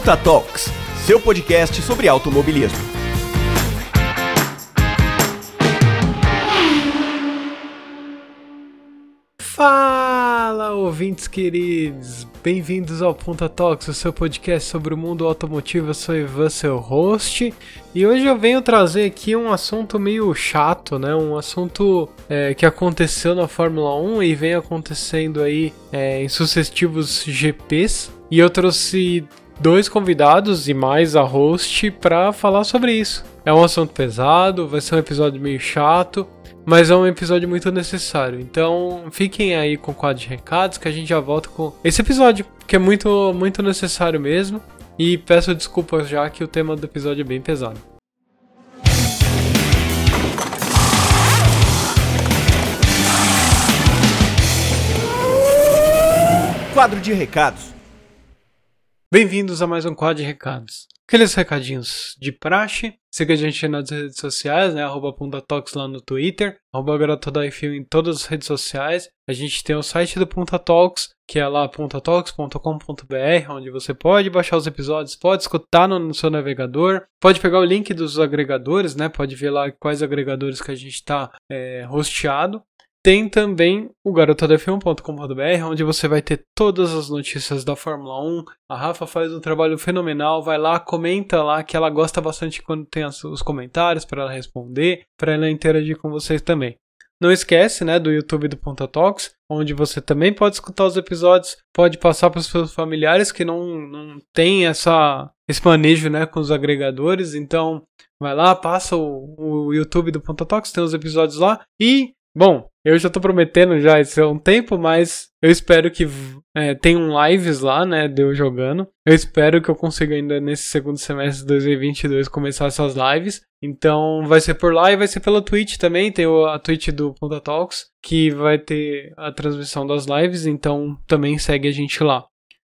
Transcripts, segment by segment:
Punta Talks, seu podcast sobre automobilismo. Fala, ouvintes queridos! Bem-vindos ao Punta Talks, o seu podcast sobre o mundo automotivo. Eu sou Ivan, seu host, e hoje eu venho trazer aqui um assunto meio chato, né? Um assunto é, que aconteceu na Fórmula 1 e vem acontecendo aí é, em sucessivos GPs. E eu trouxe dois convidados e mais a host para falar sobre isso. É um assunto pesado, vai ser um episódio meio chato, mas é um episódio muito necessário. Então fiquem aí com o quadro de recados que a gente já volta com esse episódio, que é muito, muito necessário mesmo. E peço desculpas já que o tema do episódio é bem pesado. Quadro de recados. Bem-vindos a mais um quadro de recados. Aqueles recadinhos de praxe. Siga a gente nas redes sociais, né? Arroba Puntatox lá no Twitter. Arroba Garotodafil em todas as redes sociais. A gente tem o site do Punta Talks, que é lá puntatalks.com.br, onde você pode baixar os episódios, pode escutar no, no, seu navegador, pode pegar o link dos agregadores, né? Pode ver lá quais agregadores que a gente está é, hosteado. Tem também o garotodf1.com.br, onde você vai ter todas as notícias da Fórmula 1. A Rafa faz um trabalho fenomenal, vai lá, comenta lá, que ela gosta bastante quando tem os comentários para ela responder, para ela interagir com vocês também. Não esquece, né, do YouTube do Ponta Talks, onde você também pode escutar os episódios, pode passar para os seus familiares que não, não tem essa, esse manejo, né, com os agregadores. Então, vai lá, passa o, o YouTube do Ponta Talks, tem os episódios lá. E, bom, eu já tô prometendo já isso há um tempo, mas eu espero que é, tenham lives lá, né, de eu jogando. Eu espero que eu consiga ainda nesse segundo semestre de 2022 começar essas lives. Então vai ser por lá e vai ser pela Twitch também. Tem a Twitch do Ponta Talks, que vai ter a transmissão das lives, então também segue a gente lá.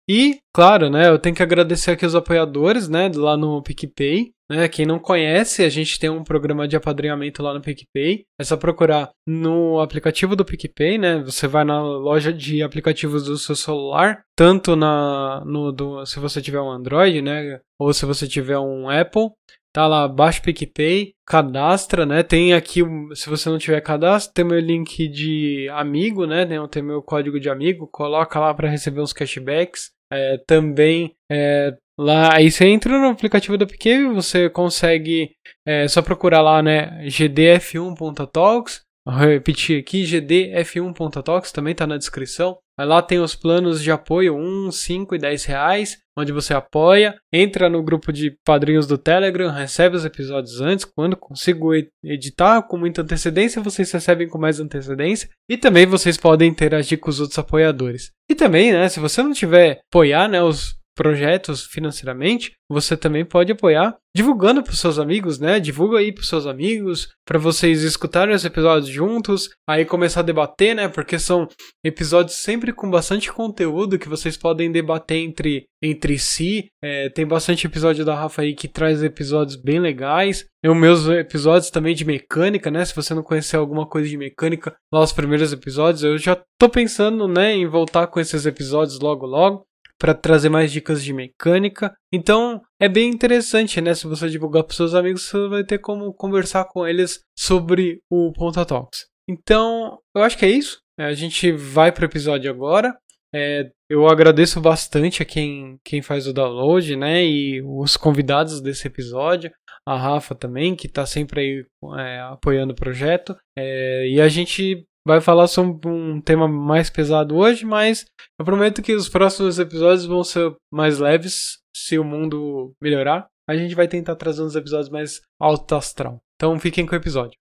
E, claro, né, eu tenho que agradecer aqui os apoiadores, né, lá no PicPay. Né? Quem não conhece, a gente tem um programa de apadrinhamento lá no PicPay. É só procurar no aplicativo do PicPay, né? Você vai na loja de aplicativos do seu celular, tanto na no do, se você tiver um Android, né, ou se você tiver um Apple, tá lá, baixa o PicPay, cadastra, né? Tem aqui, se você não tiver cadastro, tem meu link de amigo, né? Tem, meu código de amigo, coloca lá para receber uns cashbacks. É, também é, Lá, aí você entra no aplicativo da PQ, você consegue é, só procurar lá, né, gdf1.talks, repetir aqui, gdf1.talks, também está na descrição. Lá tem os planos de apoio 1, 5 e 10 reais, onde você apoia, entra no grupo de padrinhos do Telegram, recebe os episódios antes, quando consigo editar com muita antecedência, vocês recebem com mais antecedência, e também vocês podem interagir com os outros apoiadores. E também, né, se você não tiver apoiar, né, os projetos financeiramente, você também pode apoiar divulgando para os seus amigos, né? Divulga aí para os seus amigos, para vocês escutarem os episódios juntos, aí começar a debater, né? Porque são episódios sempre com bastante conteúdo que vocês podem debater entre, entre si. É, tem bastante episódio da Rafa aí que traz episódios bem legais. E os meus episódios também de mecânica, né? Se você não conhecer alguma coisa de mecânica, lá os primeiros episódios, eu já tô pensando, né, em voltar com esses episódios logo logo para trazer mais dicas de mecânica. Então é bem interessante, né? Se você divulgar para seus amigos, você vai ter como conversar com eles sobre o Ponta Talks. Então eu acho que é isso. A gente vai para o episódio agora. É, eu agradeço bastante a quem, quem faz o download, né? E os convidados desse episódio. A Rafa também, que está sempre aí é, apoiando o projeto. É, e a gente vai falar sobre um tema mais pesado hoje, mas eu prometo que os próximos episódios vão ser mais leves se o mundo melhorar. A gente vai tentar trazer uns episódios mais alto astral. Então fiquem com o episódio.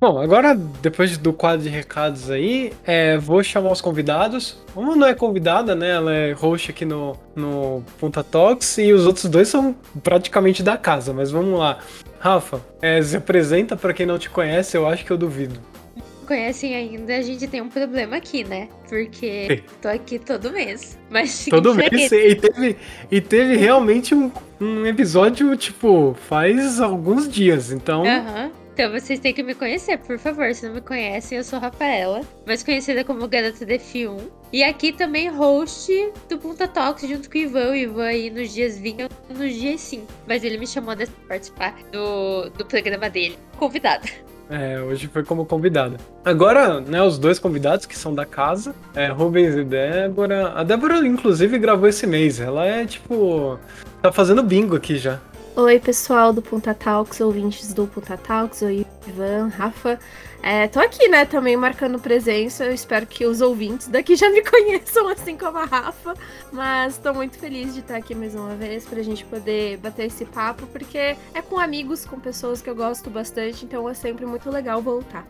Bom, agora, depois do quadro de recados aí, é, vou chamar os convidados. Uma não é convidada, né? Ela é host aqui no, no Punta Talks e os outros dois são praticamente da casa, mas vamos lá. Rafa, é, se apresenta para quem não te conhece, eu acho que eu duvido. Conhecem ainda, a gente tem um problema aqui, né? Porque tô aqui todo mês. Mas todo mês e teve, e teve realmente um, um episódio, tipo, faz alguns dias, então. Aham. Então vocês têm que me conhecer, por favor. Se não me conhecem, eu sou Rafaela, mais conhecida como Garota de F1. E aqui também host do Punta Talks junto com o Ivan. O Ivan aí nos dias vinha, nos dias sim. Mas ele me chamou de participar do, do programa dele. Convidada. É, hoje foi como convidada. Agora, né, os dois convidados que são da casa, é Rubens e Débora. A Débora, inclusive, gravou esse mês. Ela é tipo. tá fazendo bingo aqui já. Oi, pessoal do Punta Talks, ouvintes do Punta Talks, oi, Ivan, Rafa. É, tô aqui, né, também marcando presença. Eu espero que os ouvintes daqui já me conheçam, assim como a Rafa. Mas tô muito feliz de estar aqui mais uma vez pra gente poder bater esse papo, porque é com amigos, com pessoas que eu gosto bastante, então é sempre muito legal voltar.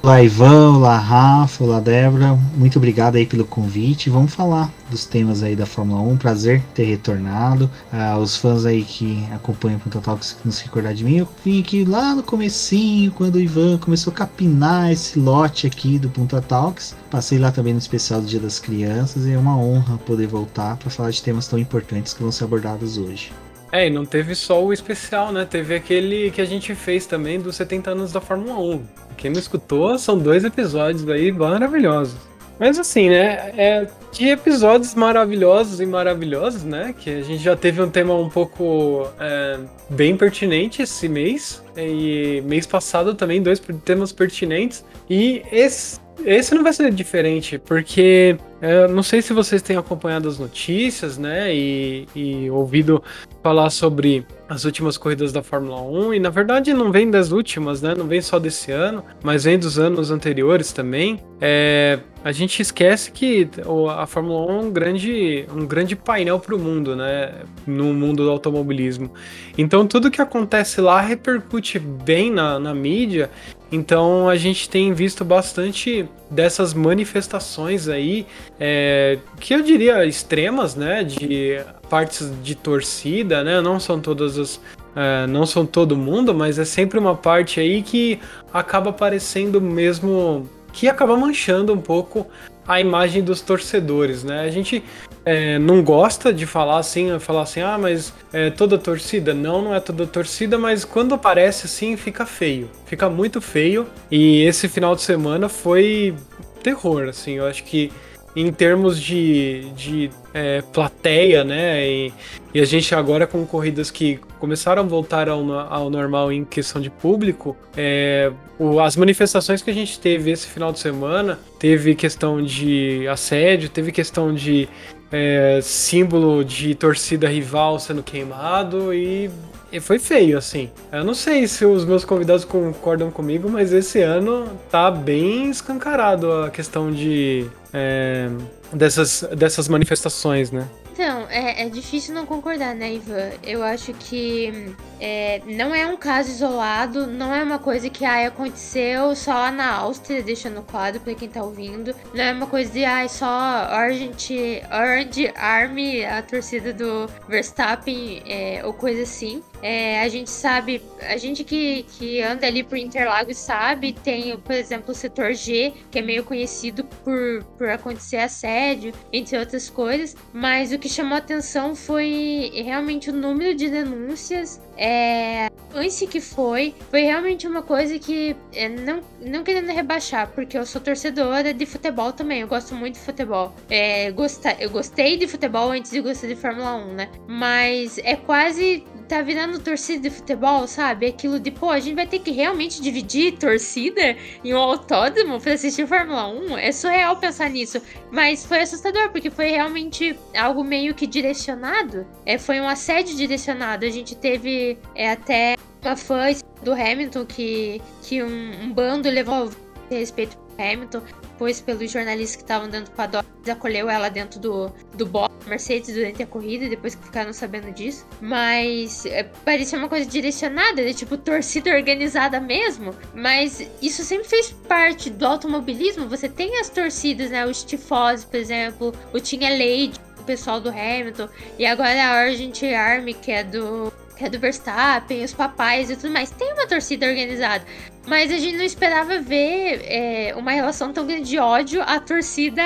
Olá Ivan, olá Rafa, olá Débora, muito obrigado aí pelo convite. Vamos falar dos temas aí da Fórmula 1, prazer ter retornado. Ah, os fãs aí que acompanham o Punta Talks não se recordar de mim, eu vim aqui lá no comecinho, quando o Ivan começou a capinar esse lote aqui do Punta Talks. Passei lá também no especial do Dia das Crianças e é uma honra poder voltar para falar de temas tão importantes que vão ser abordados hoje. É, e não teve só o especial, né? Teve aquele que a gente fez também dos 70 anos da Fórmula 1. Quem não escutou, são dois episódios aí maravilhosos. Mas assim, né? É, de episódios maravilhosos e maravilhosos, né? Que a gente já teve um tema um pouco é, bem pertinente esse mês. E mês passado também, dois temas pertinentes. E esse esse não vai ser diferente, porque eu não sei se vocês têm acompanhado as notícias, né, e, e, ouvido falar sobre as últimas corridas da Fórmula 1, e na verdade não vem das últimas, né, não vem só desse ano, mas vem dos anos anteriores também. É, a gente esquece que a Fórmula 1 é um grande, um grande painel para o mundo, né, no mundo do automobilismo. Então tudo que acontece lá repercute bem na, na mídia então a gente tem visto bastante dessas manifestações aí, é, que eu diria extremas, né? De partes de torcida, né? Não são todas as. É, não são todo mundo, mas é sempre uma parte aí que acaba parecendo mesmo. que acaba manchando um pouco a imagem dos torcedores, né? A gente é, não gosta de falar assim, falar assim, ah, mas é toda torcida. Não, não é toda torcida, mas quando aparece assim, fica feio. Fica muito feio. E esse final de semana foi terror, assim. Eu acho que em termos de, de é, plateia, né? E, e, a gente agora com corridas que começaram a voltar ao, ao normal em questão de público, é, o, as manifestações que a gente teve esse final de semana, teve questão de assédio, teve questão de é, símbolo de torcida rival sendo queimado e, e, foi feio, assim. Eu não sei se os meus convidados concordam comigo, mas esse ano tá bem escancarado a questão de. É, dessas, dessas manifestações, né? Então, é, é difícil não concordar, né, Ivan? Eu acho que é, não é um caso isolado, não é uma coisa que ah, aconteceu só lá na Áustria, deixando claro pra quem tá ouvindo. Não é uma coisa de ah, só Orange, Orange Army, a torcida do Verstappen, é, ou coisa assim. É, a gente sabe, a gente que, que anda ali por Interlagos sabe, tem, por exemplo, o setor G, que é meio conhecido por, por acontecer assédio, entre outras coisas, mas o que chamou atenção foi realmente o número de denúncias é, lance que foi, foi realmente uma coisa que, é, não, não querendo rebaixar, porque eu sou torcedora de futebol também, eu gosto muito de futebol. É, gostar, eu gostei de futebol antes de gostar de Fórmula 1, né? Mas é quase tá virando torcida de futebol, sabe? Aquilo de, pô, a gente vai ter que realmente dividir torcida em um autódromo pra assistir Fórmula 1. É surreal pensar nisso. Mas foi assustador, porque foi realmente algo meio que direcionado. É, foi um assédio direcionado. A gente teve é, até uma fã do Hamilton que, que um, um bando levou respeito Hamilton, depois pelos jornalistas que estavam dentro do paddock, acolheu ela dentro do, do box Mercedes durante a corrida, depois que ficaram sabendo disso. Mas é, parecia uma coisa direcionada, de tipo torcida organizada mesmo. Mas isso sempre fez parte do automobilismo. Você tem as torcidas, né? Os tifosi, por exemplo, o Tinha Lady, o pessoal do Hamilton, e agora a Argent Army, que é do que é do Verstappen, os papais e tudo mais. Tem uma torcida organizada. Mas a gente não esperava ver é, uma relação tão grande de ódio à torcida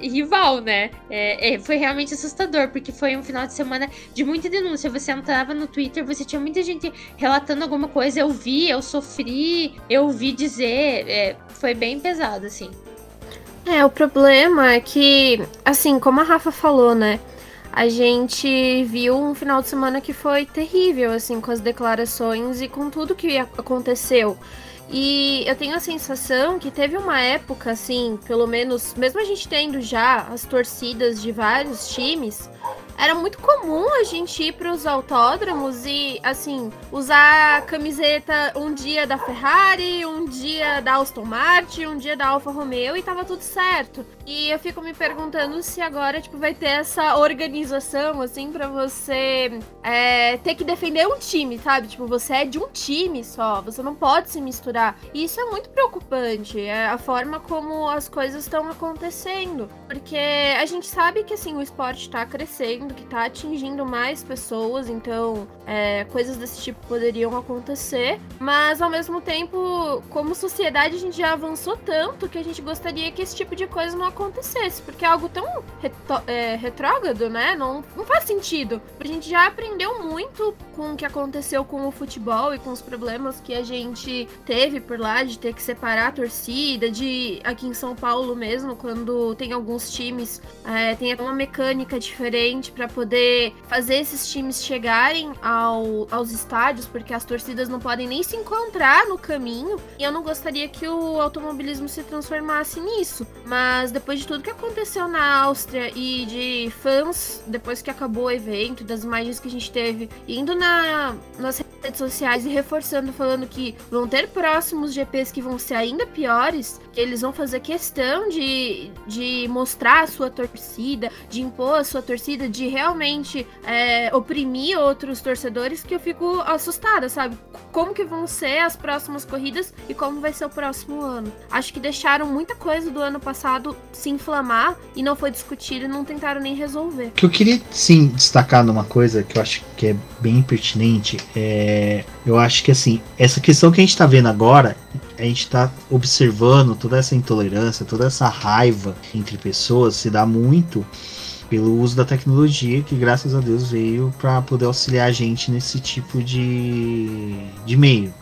rival, né? É, é, foi realmente assustador, porque foi um final de semana de muita denúncia. Você entrava no Twitter, você tinha muita gente relatando alguma coisa. Eu vi, eu sofri, eu ouvi dizer. É, foi bem pesado, assim. É, o problema é que, assim, como a Rafa falou, né? A gente viu um final de semana que foi terrível, assim, com as declarações e com tudo que aconteceu. E eu tenho a sensação que teve uma época, assim, pelo menos, mesmo a gente tendo já as torcidas de vários times, era muito comum a gente ir para os autódromos e, assim, usar camiseta um dia da Ferrari, um dia da Aston Martin, um dia da Alfa Romeo e tava tudo certo. E eu fico me perguntando se agora, tipo, vai ter essa organização, assim, para você é, ter que defender um time, sabe? Tipo, você é de um time só, você não pode se misturar. E isso é muito preocupante, é a forma como as coisas estão acontecendo. Porque a gente sabe que, assim, o esporte tá crescendo que tá atingindo mais pessoas, então é, coisas desse tipo poderiam acontecer. Mas ao mesmo tempo, como sociedade, a gente já avançou tanto que a gente gostaria que esse tipo de coisa não acontecesse, porque é algo tão é, retrógrado, né? Não, não faz sentido. A gente já aprendeu muito com o que aconteceu com o futebol e com os problemas que a gente teve por lá, de ter que separar a torcida, de aqui em São Paulo mesmo, quando tem alguns times, é, tem uma mecânica diferente para poder fazer esses times chegarem ao, aos estádios, porque as torcidas não podem nem se encontrar no caminho. E eu não gostaria que o automobilismo se transformasse nisso. Mas depois de tudo que aconteceu na Áustria e de fãs, depois que acabou o evento, das imagens que a gente teve, indo na, nas redes sociais e reforçando, falando que vão ter próximos GPs que vão ser ainda piores, que eles vão fazer questão de, de mostrar a sua torcida, de impor a sua torcida, de realmente é, oprimir outros torcedores, que eu fico assustada, sabe? Como que vão ser as próximas corridas e como vai ser o próximo ano. Acho que deixaram muita coisa do ano passado se inflamar e não foi discutido e não tentaram nem resolver. O que eu queria sim destacar numa coisa que eu acho que é bem pertinente é. Eu acho que assim, essa questão que a gente tá vendo agora, a gente tá observando toda essa intolerância, toda essa raiva entre pessoas se dá muito pelo uso da tecnologia que graças a Deus veio para poder auxiliar a gente nesse tipo de, de meio.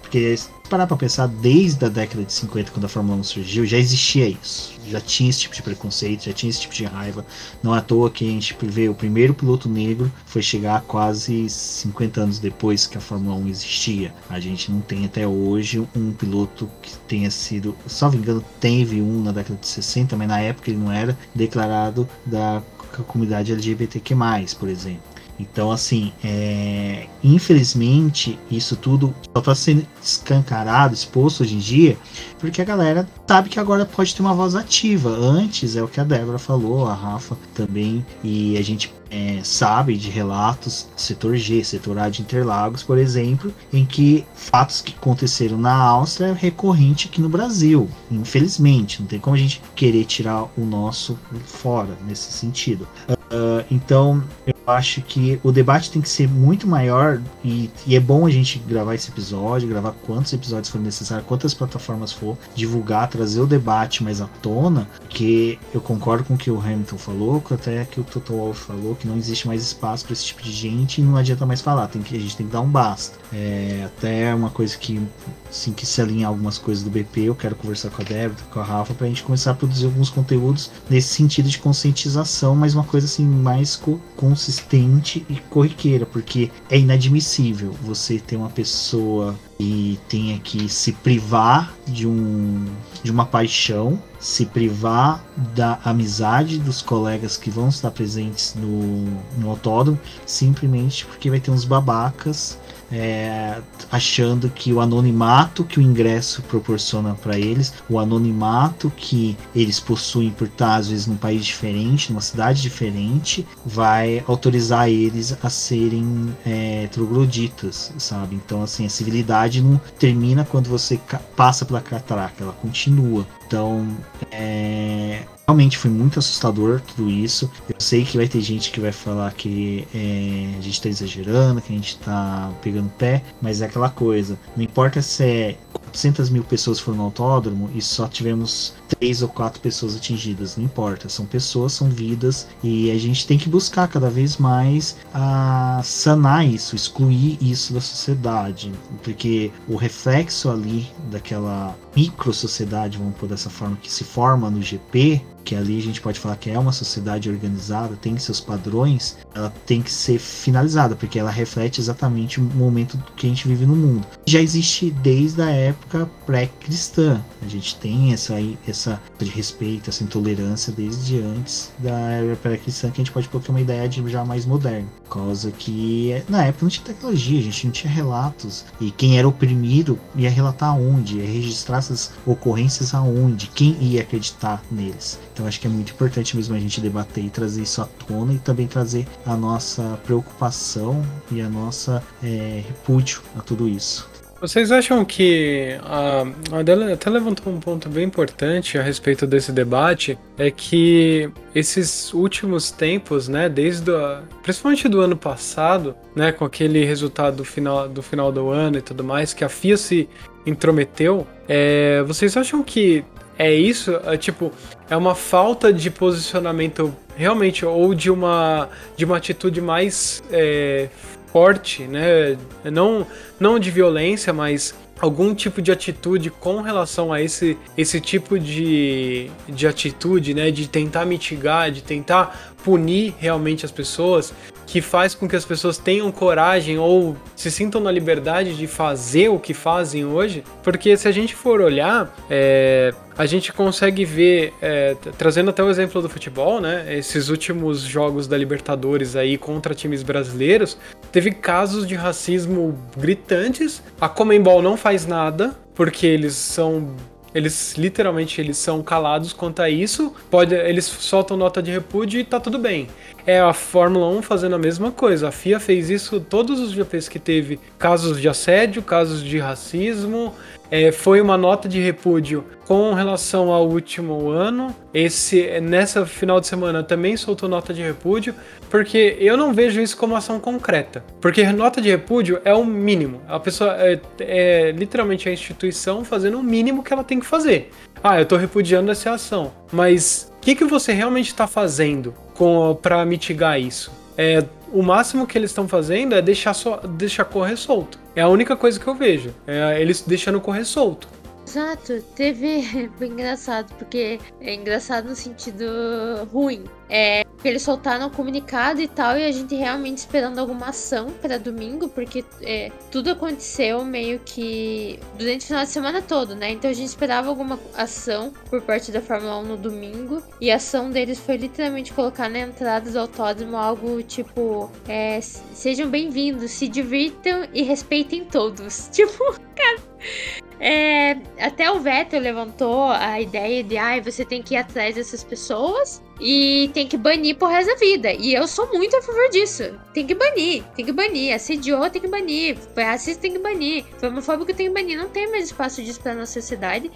Porque parar para pensar, desde a década de 50, quando a Fórmula 1 surgiu, já existia isso. Já tinha esse tipo de preconceito, já tinha esse tipo de raiva. Não à toa que a gente vê o primeiro piloto negro foi chegar quase 50 anos depois que a Fórmula 1 existia. A gente não tem até hoje um piloto que tenha sido, salvo engano, teve um na década de 60, mas na época ele não era declarado da comunidade LGBTQ+, por exemplo. Então, assim, é... infelizmente, isso tudo só está sendo escancarado, exposto hoje em dia, porque a galera sabe que agora pode ter uma voz ativa. Antes, é o que a Débora falou, a Rafa também, e a gente é, sabe de relatos setor G, setor A de Interlagos, por exemplo, em que fatos que aconteceram na Áustria é recorrente aqui no Brasil. Infelizmente, não tem como a gente querer tirar o nosso fora nesse sentido. Uh, então, eu acho que o debate tem que ser muito maior e, e, é bom a gente gravar esse episódio, gravar quantos episódios for necessário, quantas plataformas for, divulgar, trazer o debate mais à tona, que eu concordo com o que o Hamilton falou, até que o Toto Wolff falou, que não existe mais espaço para esse tipo de gente e não adianta mais falar, tem que, a gente tem que dar um basta. É, até uma coisa que, assim, que se alinha algumas coisas do BP, eu quero conversar com a Débora, com a Rafa, para a gente começar a produzir alguns conteúdos nesse sentido de conscientização, mas uma coisa assim mais co consistente e corriqueira, porque é inadmissível você ter uma pessoa e tenha que se privar de um de uma paixão, se privar da amizade dos colegas que vão estar presentes no, no autódromo, simplesmente porque vai ter uns babacas é, achando que o anonimato que o ingresso proporciona para eles, o anonimato que eles possuem por estar às vezes num país diferente, numa cidade diferente, vai autorizar eles a serem é, trogloditas, sabe? Então, assim, a civilidade não termina quando você passa pela catraca, ela continua continua. Então, é, realmente foi muito assustador tudo isso. Eu sei que vai ter gente que vai falar que é, a gente tá exagerando, que a gente tá pegando pé, mas é aquela coisa. Não importa se é 400 mil pessoas foram no autódromo e só tivemos três ou quatro pessoas atingidas, não importa, são pessoas, são vidas e a gente tem que buscar cada vez mais a sanar isso, excluir isso da sociedade, porque o reflexo ali daquela micro sociedade, vamos por dessa forma, que se forma no GP, que ali a gente pode falar que é uma sociedade organizada, tem seus padrões, ela tem que ser finalizada, porque ela reflete exatamente o momento que a gente vive no mundo. Já existe desde a época pré-cristã. A gente tem essa, essa de respeito, essa intolerância desde antes da era pré-cristã, que a gente pode colocar uma ideia de já mais moderna. Causa que na época não tinha tecnologia, a gente não tinha relatos. E quem era oprimido ia relatar aonde, ia registrar essas ocorrências aonde, quem ia acreditar neles. Então acho que é muito importante mesmo a gente debater e trazer isso à tona e também trazer a nossa preocupação e a nossa é, repúdio a tudo isso. Vocês acham que a, Adela até levantou um ponto bem importante a respeito desse debate, é que esses últimos tempos, né, desde a, principalmente do ano passado, né, com aquele resultado do final do final do ano e tudo mais, que a FIA se intrometeu, é, vocês acham que é isso? É, tipo, é uma falta de posicionamento realmente ou de uma de uma atitude mais é, forte, né? Não não de violência, mas algum tipo de atitude com relação a esse, esse tipo de, de atitude, né? De tentar mitigar, de tentar punir realmente as pessoas, que faz com que as pessoas tenham coragem ou se sintam na liberdade de fazer o que fazem hoje. Porque se a gente for olhar, é, a gente consegue ver, é, trazendo até o exemplo do futebol, né? Esses últimos jogos da Libertadores aí contra times brasileiros, teve casos de racismo gritantes. A Comembol não faz nada, porque eles são eles literalmente eles são calados quanto a isso. Pode, eles soltam nota de repúdio e tá tudo bem. É a Fórmula 1 fazendo a mesma coisa. A FIA fez isso todos os GPs que teve casos de assédio, casos de racismo, é, foi uma nota de repúdio com relação ao último ano. Esse nessa final de semana também soltou nota de repúdio, porque eu não vejo isso como ação concreta. Porque nota de repúdio é o mínimo. A pessoa é, é literalmente a instituição fazendo o mínimo que ela tem que fazer. Ah, eu estou repudiando essa ação, mas o que, que você realmente está fazendo para mitigar isso? É, o máximo que eles estão fazendo é deixar, so, deixar correr solto. É a única coisa que eu vejo. É eles deixando correr solto. Exato, teve. Foi engraçado, porque é engraçado no sentido ruim. É, eles soltaram o comunicado e tal, e a gente realmente esperando alguma ação para domingo, porque é, tudo aconteceu meio que durante o final de semana todo, né? Então a gente esperava alguma ação por parte da Fórmula 1 no domingo, e a ação deles foi literalmente colocar na entrada do autódromo algo tipo: é, sejam bem-vindos, se divirtam e respeitem todos. Tipo, cara. É, até o Vettel levantou a ideia de ah, você tem que ir atrás dessas pessoas e tem que banir por resto da vida. E eu sou muito a favor disso. Tem que banir, tem que banir. Assediou, tem que banir. Foi racista, tem que banir. Foi homofóbico, tem que banir. Não tem mais espaço disso pra nossa sociedade.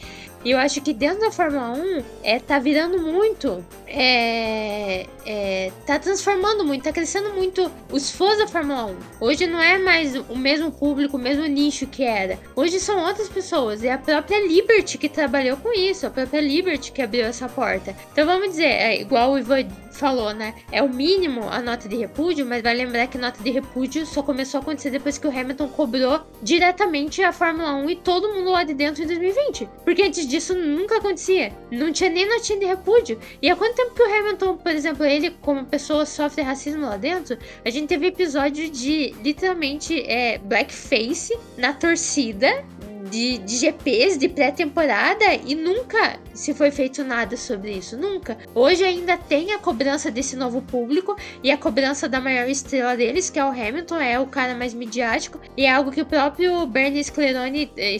E eu acho que dentro da Fórmula 1 é, tá virando muito. É, é, tá transformando muito, tá crescendo muito os fãs da Fórmula 1. Hoje não é mais o mesmo público, o mesmo nicho que era. Hoje são outras pessoas. É a própria Liberty que trabalhou com isso, a própria Liberty que abriu essa porta. Então vamos dizer, é, igual o Ivan falou, né? É o mínimo a nota de repúdio, mas vai lembrar que nota de repúdio só começou a acontecer depois que o Hamilton cobrou diretamente a Fórmula 1 e todo mundo lá de dentro em 2020. Porque antes disso nunca acontecia. Não tinha nem notinha de repúdio. E há quanto tempo que o Hamilton, por exemplo, ele como pessoa sofre racismo lá dentro? A gente teve episódio de literalmente é, blackface na torcida de, de GPs de pré-temporada e nunca se foi feito nada sobre isso, nunca. Hoje ainda tem a cobrança desse novo público e a cobrança da maior estrela deles, que é o Hamilton, é o cara mais midiático e é algo que o próprio Bernie Scleroni, eh,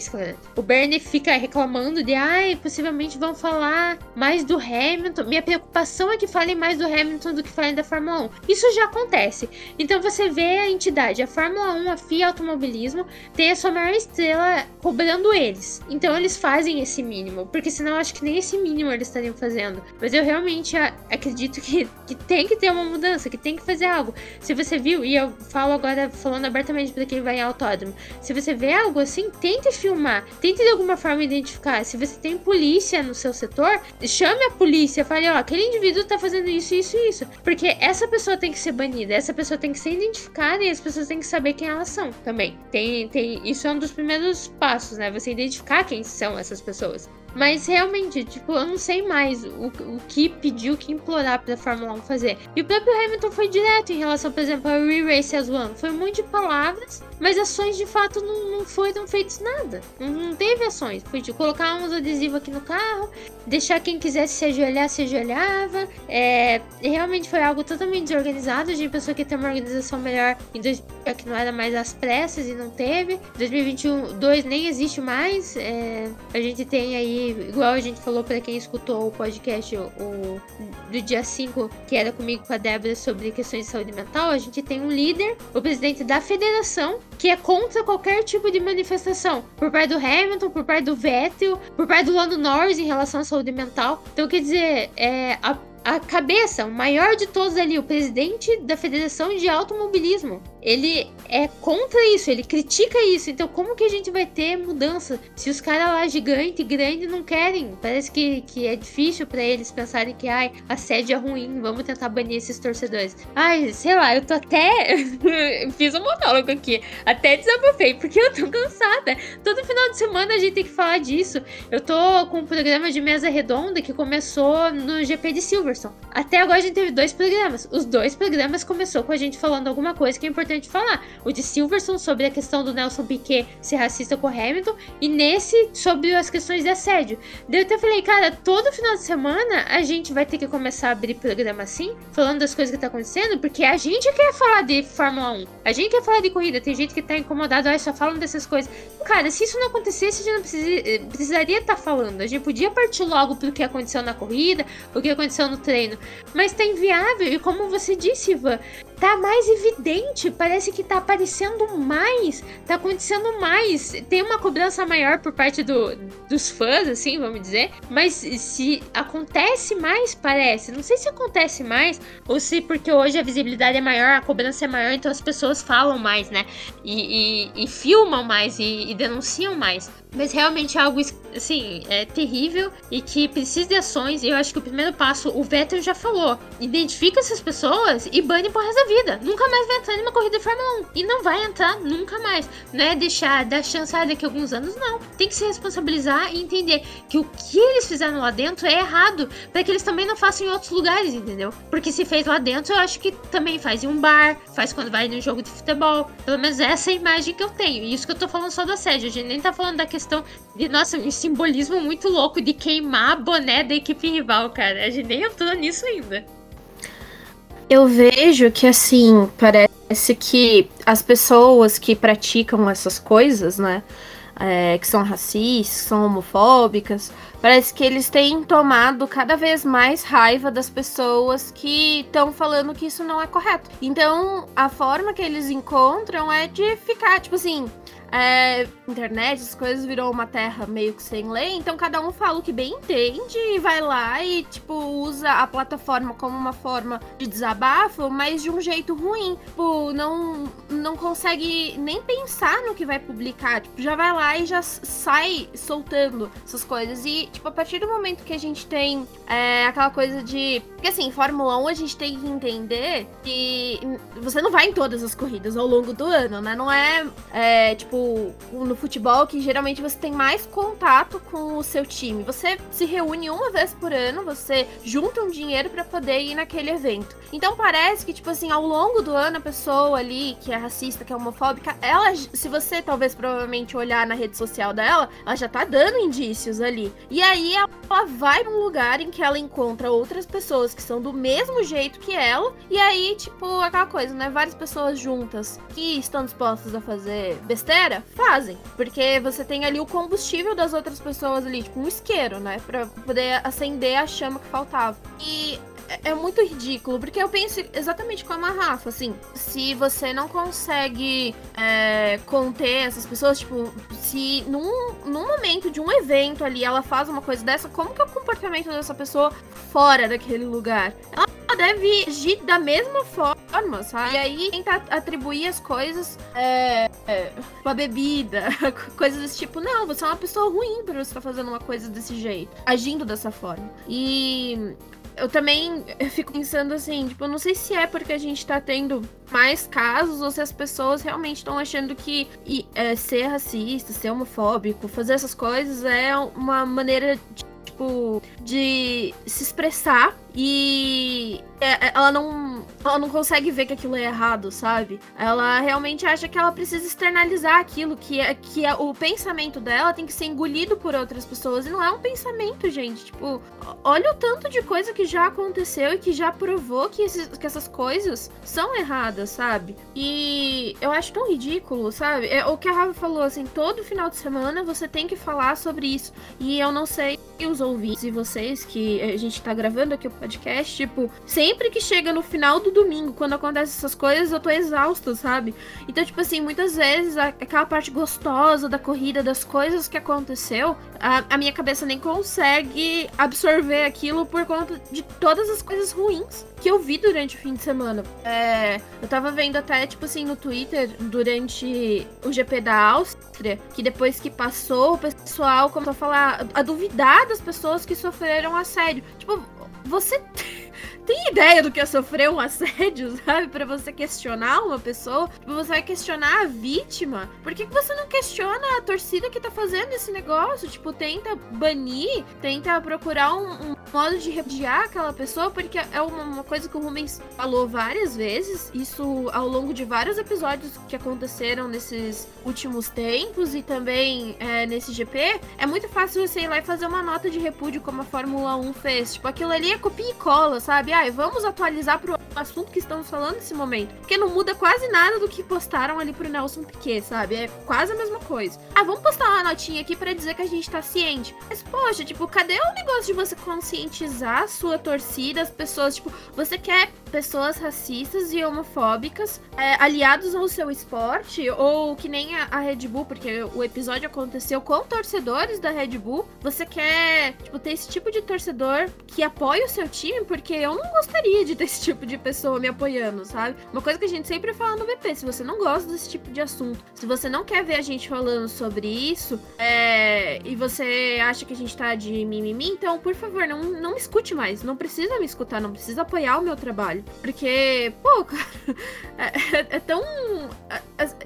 o Bernie fica reclamando de, ai, possivelmente vão falar mais do Hamilton. Minha preocupação é que falem mais do Hamilton do que falem da Fórmula 1. Isso já acontece. Então você vê a entidade, a Fórmula 1, a FIA Automobilismo, tem a sua maior estrela cobrando cobrando eles. Então eles fazem esse mínimo, porque senão acho que nem esse mínimo eles estariam fazendo. Mas eu realmente acredito que, que tem que ter uma mudança, que tem que fazer algo. Se você viu, e eu falo agora falando abertamente para quem vai em autódromo, se você vê algo assim, tente filmar, tente de alguma forma identificar. Se você tem polícia no seu setor, chame a polícia, fale, ó, aquele indivíduo tá fazendo isso, isso e isso. Porque essa pessoa tem que ser banida, essa pessoa tem que ser identificada e as pessoas têm que saber quem elas são também. Tem, tem, isso é um dos primeiros passos, né? Você identificar quem são essas pessoas. Mas realmente, tipo, eu não sei mais o, o que pedir, o que implorar pra Fórmula 1 fazer. E o próprio Hamilton foi direto em relação, por exemplo, ao Re-Race as One. Foi muito de palavras, mas ações de fato não, não foram feitas nada. Não, não teve ações. Foi de colocar uns adesivos aqui no carro, deixar quem quisesse se ajoelhar, se ajoelhava. É, realmente foi algo totalmente desorganizado. A gente pensou que ia ter uma organização melhor em 2000, que não era mais às pressas e não teve. 2021, 2 nem existe mais. É, a gente tem aí igual a gente falou para quem escutou o podcast o, do dia 5, que era comigo com a Débora sobre questões de saúde mental, a gente tem um líder, o presidente da federação, que é contra qualquer tipo de manifestação, por parte do Hamilton, por parte do Vettel, por parte do Lando Norris em relação à saúde mental. Então, quer dizer, é, a a cabeça, o maior de todos ali, o presidente da Federação de Automobilismo, ele é contra isso, ele critica isso. Então, como que a gente vai ter mudança se os caras lá gigante, grande não querem? Parece que, que é difícil para eles pensarem que ai, a sede é ruim, vamos tentar banir esses torcedores. Ai, sei lá, eu tô até fiz um monólogo aqui, até desabafei porque eu tô cansada. Todo final de semana a gente tem que falar disso. Eu tô com um programa de mesa redonda que começou no GP de Silverstone. Até agora a gente teve dois programas. Os dois programas começou com a gente falando alguma coisa que é importante falar. O de Silverson sobre a questão do Nelson Piquet ser racista com Hamilton e nesse sobre as questões de assédio. Daí eu até falei, cara, todo final de semana a gente vai ter que começar a abrir programa assim, falando das coisas que tá acontecendo, porque a gente quer falar de Fórmula 1, a gente quer falar de corrida, tem gente que tá incomodado, ah, só falam dessas coisas. Cara, se isso não acontecesse, a gente não precisa, precisaria estar tá falando. A gente podia partir logo pro que aconteceu na corrida, o que aconteceu no treino. Mas tá inviável, e como você disse, Ivan, tá mais evidente, parece que tá aparecendo mais, tá acontecendo mais. Tem uma cobrança maior por parte do, dos fãs, assim, vamos dizer, mas se acontece mais, parece. Não sei se acontece mais ou se porque hoje a visibilidade é maior, a cobrança é maior, então as pessoas falam mais, né? E, e, e filmam mais e, e denunciam mais. Mas realmente é algo, assim, é terrível e que precisa de ações. E eu acho que o primeiro passo, o Vettel já falou: identifica essas pessoas e bane por resto da vida. Nunca mais vai entrar numa corrida de Fórmula 1. E não vai entrar nunca mais. Não é deixar, dar chance ah, daqui a alguns anos, não. Tem que se responsabilizar e entender que o que eles fizeram lá dentro é errado. para que eles também não façam em outros lugares, entendeu? Porque se fez lá dentro, eu acho que também faz em um bar, faz quando vai num jogo de futebol. Pelo menos essa é a imagem que eu tenho. E isso que eu tô falando só da sede. A gente nem tá falando da questão de, nossa, um simbolismo muito louco de queimar boné da equipe rival, cara. A gente nem entrou nisso ainda. Eu vejo que, assim, parece que as pessoas que praticam essas coisas, né? É, que são racistas, que são homofóbicas, parece que eles têm tomado cada vez mais raiva das pessoas que estão falando que isso não é correto. Então, a forma que eles encontram é de ficar, tipo assim, é, internet, as coisas virou uma terra meio que sem lei, então cada um fala o que bem entende e vai lá e, tipo, usa a plataforma como uma forma de desabafo, mas de um jeito ruim. Tipo, não, não consegue nem pensar no que vai publicar, tipo, já vai lá e já sai soltando essas coisas. E, tipo, a partir do momento que a gente tem é, aquela coisa de. Porque assim, Fórmula 1 a gente tem que entender que você não vai em todas as corridas ao longo do ano, né? Não é, é tipo, no futebol que geralmente você tem mais contato com o seu time. Você se reúne uma vez por ano, você junta um dinheiro para poder ir naquele evento. Então parece que, tipo assim, ao longo do ano, a pessoa ali que é racista, que é homofóbica, ela, se você talvez provavelmente olhar na rede social dela, ela já tá dando indícios ali. E aí ela vai num lugar em que ela encontra outras pessoas que são do mesmo jeito que ela, e aí, tipo, aquela coisa, né? Várias pessoas juntas que estão dispostas a fazer besteira fazem. Porque você tem ali o combustível das outras pessoas ali, tipo um isqueiro, né? Pra poder acender a chama que faltava. E é, é muito ridículo, porque eu penso exatamente como a Rafa, assim, se você não consegue é, conter essas pessoas, tipo, se num, num momento de um evento ali ela faz uma coisa dessa, como que é o comportamento dessa pessoa fora daquele lugar? Ela deve agir da mesma forma, sabe? E aí tentar atribuir as coisas é, é, uma bebida, coisas desse tipo. Não, você é uma pessoa ruim pra você estar tá fazendo uma coisa desse jeito, agindo dessa forma. E eu também fico pensando assim, tipo, eu não sei se é porque a gente tá tendo mais casos ou se as pessoas realmente estão achando que e, é, ser racista, ser homofóbico, fazer essas coisas é uma maneira de, tipo, de se expressar e é, é, ela não, ela não consegue ver que aquilo é errado, sabe? Ela realmente acha que ela precisa externalizar aquilo, que, é, que é, o pensamento dela tem que ser engolido por outras pessoas. E não é um pensamento, gente. Tipo, olha o tanto de coisa que já aconteceu e que já provou que, esses, que essas coisas são erradas, sabe? E eu acho tão ridículo, sabe? É, o que a Rafa falou, assim, todo final de semana você tem que falar sobre isso. E eu não sei os ouvintes e vocês que a gente tá gravando aqui o podcast, tipo, sempre que chega no final do domingo, quando acontecem essas coisas, eu tô exausta, sabe? Então, tipo assim, muitas vezes aquela parte gostosa da corrida, das coisas que aconteceu, a, a minha cabeça nem consegue absorver aquilo por conta de todas as coisas ruins que eu vi durante o fim de semana. É, eu tava vendo até, tipo assim, no Twitter, durante o GP da Áustria, que depois que passou, o pessoal começou a falar, a duvidar das pessoas que sofreram assédio. Tipo, você tem ideia do que é sofrer um assédio, sabe? Para você questionar uma pessoa, tipo, você vai questionar a vítima. Por que, que você não questiona a torcida que tá fazendo esse negócio? Tipo, tenta banir, tenta procurar um, um modo de repudiar aquela pessoa, porque é uma, uma, coisa que o Rubens falou várias vezes, isso ao longo de vários episódios que aconteceram nesses últimos tempos e também é, nesse GP. É muito fácil você ir lá e fazer uma nota de repúdio como a Fórmula 1 fez. Tipo, aquilo ali é copia e cola, sabe? Ah, vamos atualizar pro assunto que estamos falando nesse momento. Porque não muda quase nada do que postaram ali pro Nelson Piquet, sabe? É quase a mesma coisa. Ah, vamos postar uma notinha aqui para dizer que a gente tá ciente. Mas, poxa, tipo, cadê o negócio de você conscientizar a sua torcida, as pessoas? Tipo, você quer pessoas racistas e homofóbicas é, aliados ao seu esporte? Ou que nem a, a Red Bull, porque o episódio aconteceu com torcedores da Red Bull. Você quer, tipo, ter esse tipo de torcedor que apoia o seu time? Porque eu não gostaria de ter esse tipo de pessoa me apoiando, sabe? Uma coisa que a gente sempre fala no VP, se você não gosta desse tipo de assunto, se você não quer ver a gente falando sobre isso, é, e você acha que a gente tá de mimimi, então, por favor, não, não me escute mais. Não precisa me escutar, não precisa apoiar o meu trabalho. Porque, pô, cara, é, é, é tão. É,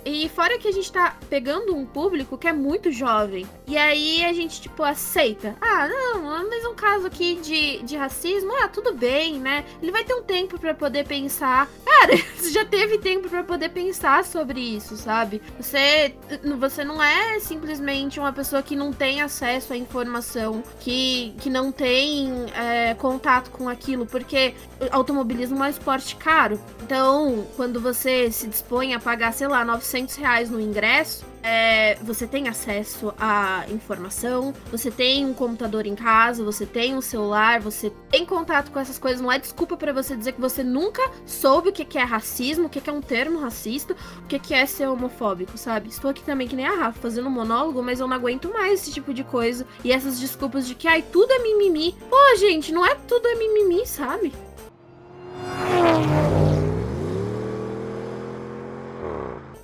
e fora que a gente tá pegando um público que é muito jovem. E aí a gente, tipo, aceita. Ah, não, mas um caso aqui de, de racismo, ah, tudo bem, né? Ele vai ter um tempo para poder pensar. Cara, você já teve tempo para poder pensar sobre isso, sabe? Você, você não é simplesmente uma pessoa que não tem acesso à informação, que, que não tem é, contato com aquilo, porque automobilismo é um esporte caro. Então, quando você se dispõe a pagar, sei lá, 900 reais no ingresso, é, você tem acesso à informação, você tem um computador em casa, você tem um celular, você tem contato com essas coisas. Não é desculpa para você dizer que você nunca soube o que é racismo, o que é um termo racista, o que é ser homofóbico, sabe? Estou aqui também que nem a Rafa fazendo um monólogo, mas eu não aguento mais esse tipo de coisa. E essas desculpas de que, ai, tudo é mimimi. Pô, gente, não é tudo é mimimi, sabe?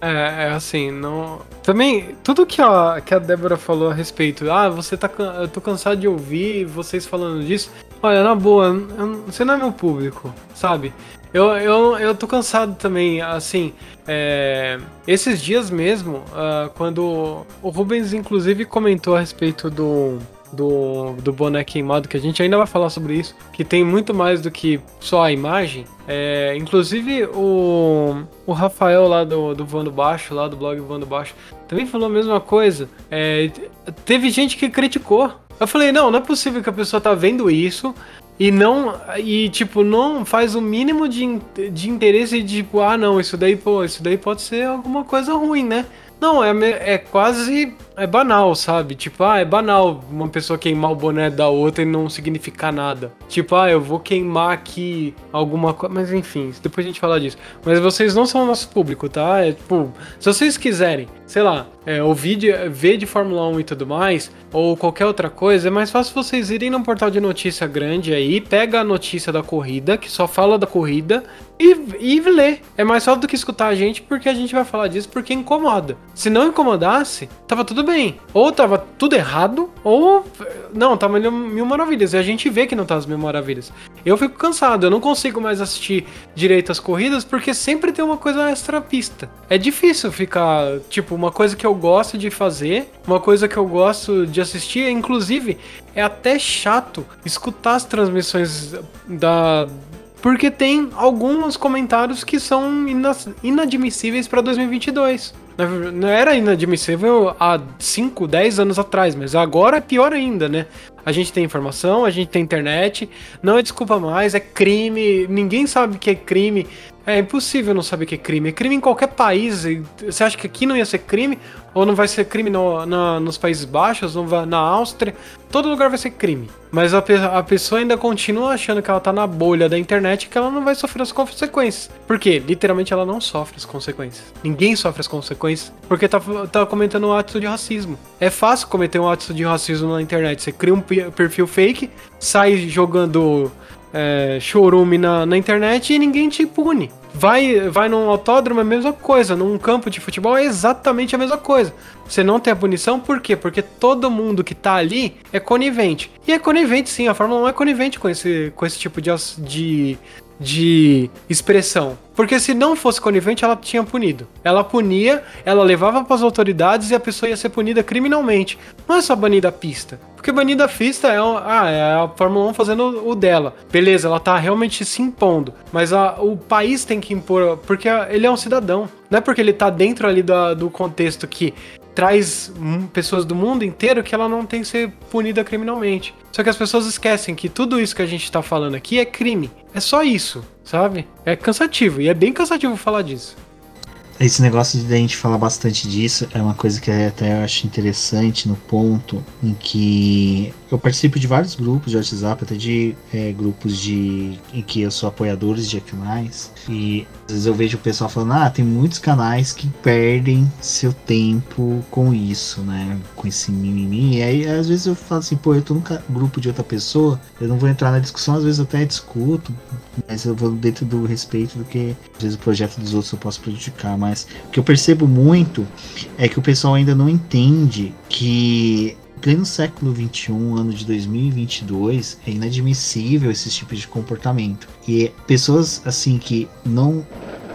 É, é assim, não. Também, tudo que a, que a Débora falou a respeito, ah, você tá. Eu tô cansado de ouvir vocês falando disso. Olha, na boa, eu, você não é meu público, sabe? Eu, eu, eu tô cansado também, assim, é, esses dias mesmo, uh, quando o Rubens inclusive comentou a respeito do, do, do queimado, que a gente ainda vai falar sobre isso, que tem muito mais do que só a imagem. É, inclusive o, o Rafael lá do, do Voando Baixo, lá do blog Voando Baixo, também falou a mesma coisa. É, teve gente que criticou. Eu falei, não, não é possível que a pessoa tá vendo isso e não e tipo não faz o mínimo de, de interesse de tipo ah não isso daí pô isso daí pode ser alguma coisa ruim né Não, é, é quase. É banal, sabe? Tipo, ah, é banal uma pessoa queimar o boné da outra e não significar nada. Tipo, ah, eu vou queimar aqui alguma coisa. Mas enfim, depois a gente fala disso. Mas vocês não são o nosso público, tá? É tipo, se vocês quiserem, sei lá, é, ouvir de, ver de Fórmula 1 e tudo mais, ou qualquer outra coisa, é mais fácil vocês irem num portal de notícia grande aí, pega a notícia da corrida, que só fala da corrida, e, e lê. É mais fácil do que escutar a gente, porque a gente vai falar disso porque incomoda. Se não incomodasse, tava tudo bem. Ou tava tudo errado, ou. Não, tava mil, maravilhas. E a gente vê que não tá as mil maravilhas. Eu fico cansado, eu não consigo mais assistir direito as corridas porque sempre tem uma coisa extra pista. É difícil ficar, tipo, uma coisa que eu gosto de fazer, uma coisa que eu gosto de assistir, inclusive é até chato escutar as transmissões da porque tem alguns comentários que são inadmissíveis para 2022. Não era inadmissível há 5, 10 anos atrás, mas agora é pior ainda, né? A gente tem informação, a gente tem internet, não é desculpa mais, é crime, ninguém sabe que é crime. É impossível não saber que é crime. É crime em qualquer país. Você acha que aqui não ia ser crime? Ou não vai ser crime no- na- nos Países Baixos, não na Áustria? Todo lugar vai ser crime. Mas a, a pessoa ainda continua achando que ela tá na bolha da internet que ela não vai sofrer as consequências. Por quê? Literalmente ela não sofre as consequências. Ninguém sofre as consequências porque tá, tá cometendo um ato de racismo. É fácil cometer um ato de racismo na internet. Você cria um pe- perfil fake, sai jogando é, chorume na, na internet e ninguém te pune. Vai, vai num autódromo é a mesma coisa, num campo de futebol é exatamente a mesma coisa. Você não tem a punição, por quê? Porque todo mundo que tá ali é conivente. E é conivente sim, a Fórmula 1 é conivente com esse, com esse tipo de, de, de expressão. Porque se não fosse conivente, ela tinha punido. Ela punia, ela levava para as autoridades e a pessoa ia ser punida criminalmente. Não é só banir da pista. Porque banir da pista é, ah, é a Fórmula 1 fazendo o dela. Beleza, ela tá realmente se impondo. Mas a- o país tem que impor, porque a- ele é um cidadão. Não é porque ele tá dentro ali da- do contexto que traz hum, pessoas do mundo inteiro que ela não tem que ser punida criminalmente. Só que as pessoas esquecem que tudo isso que a gente tá falando aqui é crime. É só isso, sabe? É cansativo e é bem cansativo falar disso. Esse negócio de a gente falar bastante disso é uma coisa que até eu acho interessante no ponto em que eu participo de vários grupos de WhatsApp, até de é, grupos de em que eu sou apoiadores de canais. E às vezes eu vejo o pessoal falando, ah, tem muitos canais que perdem seu tempo com isso, né? Com esse mimimi. E aí às vezes eu falo assim, pô, eu tô num grupo de outra pessoa, eu não vou entrar na discussão, às vezes eu até discuto, mas eu vou dentro do respeito do que às vezes o projeto dos outros eu posso prejudicar, mas o que eu percebo muito é que o pessoal ainda não entende que pleno século XXI, ano de 2022, é inadmissível esse tipo de comportamento. E pessoas assim que não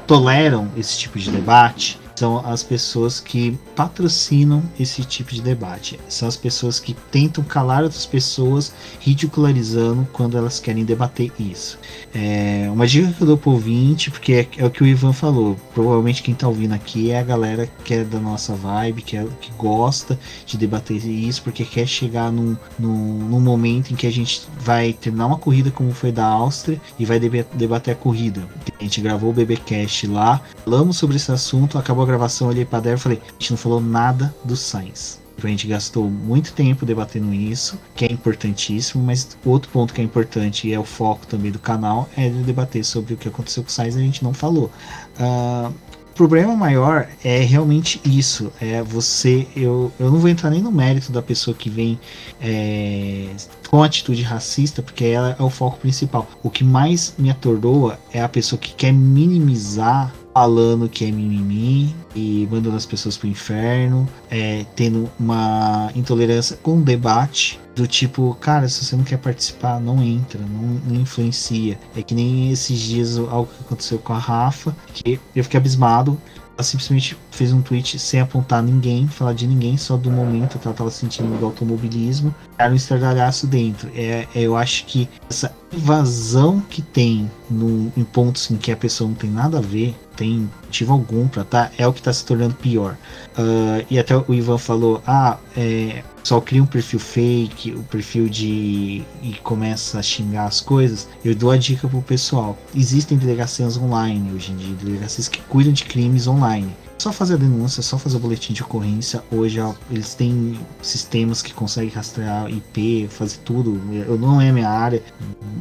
toleram esse tipo de debate são as pessoas que patrocinam esse tipo de debate. São as pessoas que tentam calar outras pessoas ridicularizando quando elas querem debater isso. É, uma dica que eu dou pro ouvinte, porque é, é o que o Ivan falou. Provavelmente quem tá ouvindo aqui é a galera que é da nossa vibe, que, é, que gosta de debater isso, porque quer chegar num, num, num momento em que a gente vai terminar uma corrida como foi da Áustria e vai debater a corrida. A gente gravou o BBcast lá, falamos sobre esse assunto, acabou gravação, olhei pra Débora e falei, a gente não falou nada do Sainz. A gente gastou muito tempo debatendo isso, que é importantíssimo, mas outro ponto que é importante e é o foco também do canal é de debater sobre o que aconteceu com o Sainz e a gente não falou. Ah, o problema maior é realmente isso. É você. Eu, eu não vou entrar nem no mérito da pessoa que vem é, com atitude racista, porque ela é o foco principal. O que mais me atordoa é a pessoa que quer minimizar falando que é mimimi e mandando as pessoas pro inferno, é, tendo uma intolerância com um debate do tipo, cara, se você não quer participar, não entra, não, não influencia. É que nem esses dias algo que aconteceu com a Rafa, que eu fiquei abismado. Ela simplesmente fez um tweet sem apontar ninguém, falar de ninguém, só do momento que ela estava sentindo do automobilismo. Era um estardalhaço dentro. É, é, eu acho que essa invasão que tem no, em pontos em que a pessoa não tem nada a ver, tem motivo algum pra tá, é o que tá se tornando pior. Ah, e até o Ivan falou: ah, é, só cria um perfil fake, o perfil de. e começa a xingar as coisas. Eu dou a dica pro pessoal: existem delegacias online hoje em dia, delegacias que cuidam de crimes online. Só fazer a denúncia, só fazer o boletim de ocorrência. Hoje eles têm sistemas que conseguem rastrear IP, fazer tudo. Eu não é minha área,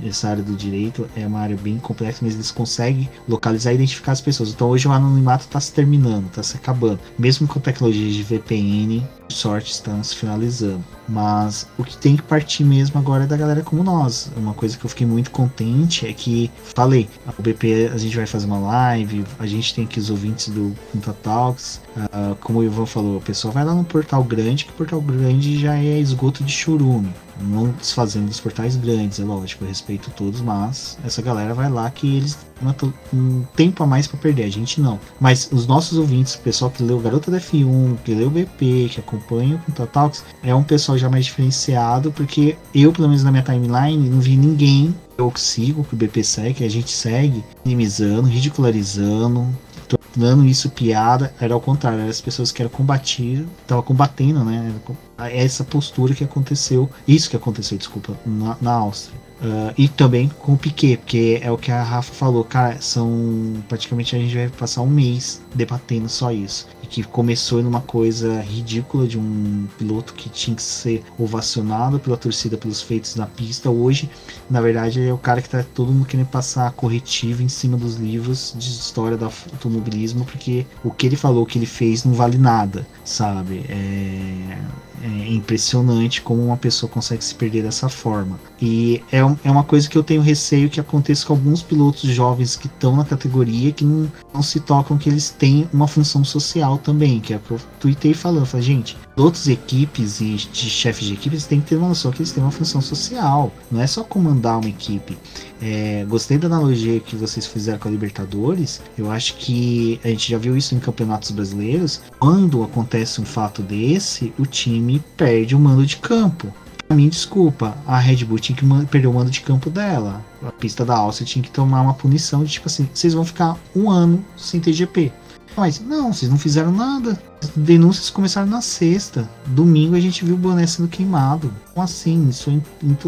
essa área do direito é uma área bem complexa, mas eles conseguem localizar e identificar as pessoas. Então hoje o anonimato está se terminando, está se acabando. Mesmo com tecnologias de VPN, sorte estão se finalizando. Mas o que tem que partir mesmo agora é da galera como nós. Uma coisa que eu fiquei muito contente é que, falei, o BP a gente vai fazer uma live, a gente tem aqui os ouvintes do Punta Talks. Uh, como o Ivan falou, a pessoa vai lá no portal grande, que o portal grande já é esgoto de churume. Não desfazendo dos portais grandes, é lógico, eu respeito todos, mas essa galera vai lá que eles não um tempo a mais para perder, a gente não. Mas os nossos ouvintes, o pessoal que leu Garota da F1, que leu BP, que acompanha o Punta Talks, é um pessoal já mais diferenciado, porque eu, pelo menos na minha timeline, não vi ninguém eu sigo, que o BP segue, que a gente segue, minimizando, ridicularizando, tornando isso piada, era ao contrário, eram as pessoas que eram combatir, estavam combatendo, né? Essa postura que aconteceu, isso que aconteceu, desculpa, na, na Áustria. Uh, e também com o Piquet, porque é o que a Rafa falou, cara, são praticamente a gente vai passar um mês debatendo só isso. E que começou numa coisa ridícula de um piloto que tinha que ser ovacionado pela torcida pelos feitos na pista. Hoje, na verdade, é o cara que tá todo mundo querendo passar corretivo em cima dos livros de história do automobilismo, porque o que ele falou, o que ele fez, não vale nada, sabe? É é impressionante como uma pessoa consegue se perder dessa forma. E é, é uma coisa que eu tenho receio que aconteça com alguns pilotos jovens que estão na categoria que não, não, se tocam que eles têm uma função social também, que é o que eu tuitei falando. Falei, gente, outras equipes e de chefes de equipes têm que ter uma noção que eles têm uma função social. Não é só comandar uma equipe. É, gostei da analogia que vocês fizeram com a Libertadores. Eu acho que a gente já viu isso em campeonatos brasileiros. Quando acontece um fato desse, o time perde o mando de campo. Pra mim, desculpa, a Red Bull tinha que perder o mando de campo dela. A pista da Áustria tinha que tomar uma punição de tipo assim: vocês vão ficar um ano sem ter GP. Mas não, vocês não fizeram nada. As denúncias começaram na sexta. Domingo a gente viu o boné sendo queimado. Como assim? Isso é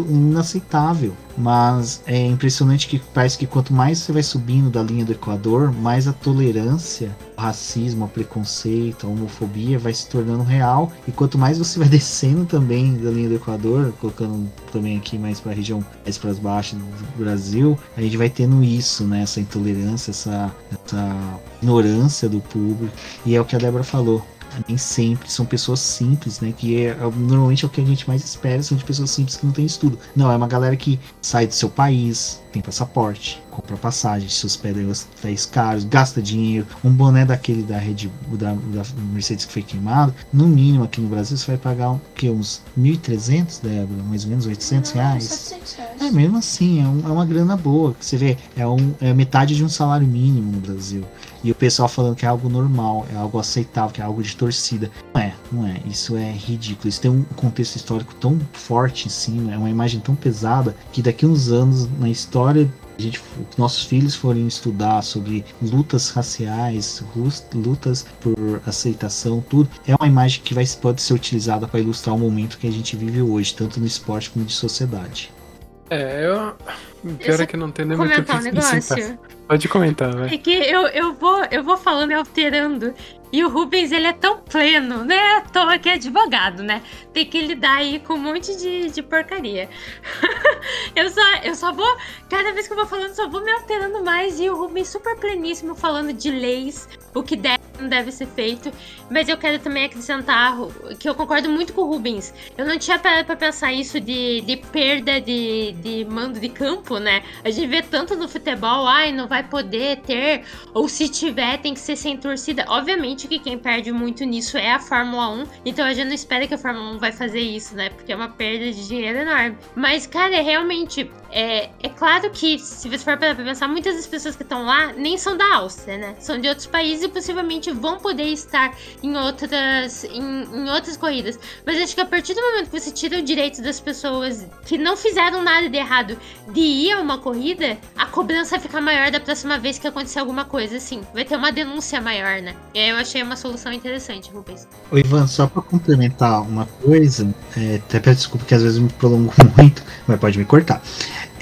inaceitável. Mas é impressionante que parece que quanto mais você vai subindo da linha do Equador, mais a tolerância, o racismo, o preconceito, a homofobia vai se tornando real. E quanto mais você vai descendo também da linha do Equador, colocando também aqui mais para a região mais para baixo do Brasil, a gente vai tendo isso, né? Essa intolerância, essa, essa ignorância do público. E é o que a Débora falou nem sempre são pessoas simples, né? Que é, é, normalmente é o que a gente mais espera, são de pessoas simples que não têm estudo. Não, é uma galera que sai do seu país, tem passaporte, compra passagem, se hospeda em hotéis caros, gasta dinheiro. Um boné daquele da Red da, da Mercedes que foi queimado, no mínimo aqui no Brasil você vai pagar um, que, uns 1.300, Débora? Mais ou menos 800 não, reais? 700 reais. É, mesmo assim, é, um, é, uma grana boa. Você vê, é, um, é metade de um salário mínimo no Brasil. E o pessoal falando que é algo normal, é algo aceitável, que é algo de torcida. Não é, não é. Isso é ridículo. Isso tem um contexto histórico tão forte em cima, é uma imagem tão pesada que daqui uns anos na história a gente, nossos filhos forem estudar sobre lutas raciais, lutas por aceitação, tudo, é uma imagem que vai, pode ser utilizada para ilustrar o momento que a gente vive hoje, tanto no esporte como de sociedade. É, eu. Pior é que não tem nem muito um negócio. Pode comentar, vai. É que eu, eu, vou, eu vou falando e alterando. E o Rubens, ele é tão pleno, né? À toa que é advogado, né? Tem que lidar aí com um monte de, de porcaria. eu, só, eu só vou, cada vez que eu vou falando, só vou me alterando mais. E o Rubens super pleníssimo falando de leis, o que deve não deve ser feito. Mas eu quero também acrescentar que eu concordo muito com o Rubens. Eu não tinha parado pra pensar isso de, de perda de, de mando de campo, né? A gente vê tanto no futebol, ai, não vai poder ter, ou se tiver, tem que ser sem torcida. Obviamente que quem perde muito nisso é a Fórmula 1, então a gente não espera que a Fórmula 1 vai fazer isso, né? Porque é uma perda de dinheiro enorme. Mas, cara, é realmente. É, é claro que, se você for para pensar, muitas das pessoas que estão lá nem são da Áustria, né? São de outros países e possivelmente vão poder estar em outras, em, em, outras corridas. Mas acho que a partir do momento que você tira o direito das pessoas que não fizeram nada de errado de ir a uma corrida, a cobrança vai ficar maior da próxima vez que acontecer alguma coisa assim. Vai ter uma denúncia maior, né? E aí eu achei uma solução interessante, Rubens. Ô Ivan, só pra complementar uma coisa, é, até peço desculpa que às vezes me prolongo muito, mas pode me cortar.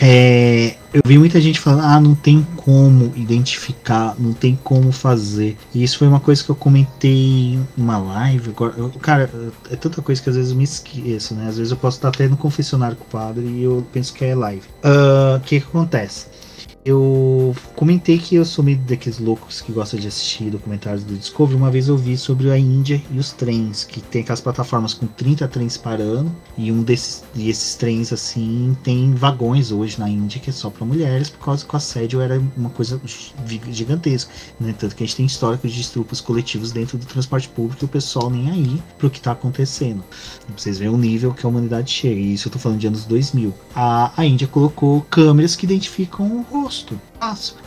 É, eu vi muita gente falando, ah, não tem como identificar, não tem como fazer. E isso foi uma coisa que eu comentei uma live. Eu, cara, é tanta coisa que às vezes eu me esqueço, né? Às vezes eu posso estar até no confessionário com o padre e eu penso que é live. Ah, o uh, que, que acontece? Eu comentei que eu sou meio daqueles loucos que gostam de assistir documentários do Discovery. Uma vez eu vi sobre a Índia e os trens, que tem aquelas plataformas com 30 trens parando, e um desses e esses trens assim tem vagões hoje na Índia que é só para mulheres, por causa que o assédio era uma coisa gigantesca. Né? Tanto que a gente tem históricos de estrupos coletivos dentro do transporte público e o pessoal nem aí pro que tá acontecendo. Pra vocês verem o nível que a humanidade chega, e isso eu tô falando de anos 2000. A, a Índia colocou câmeras que identificam o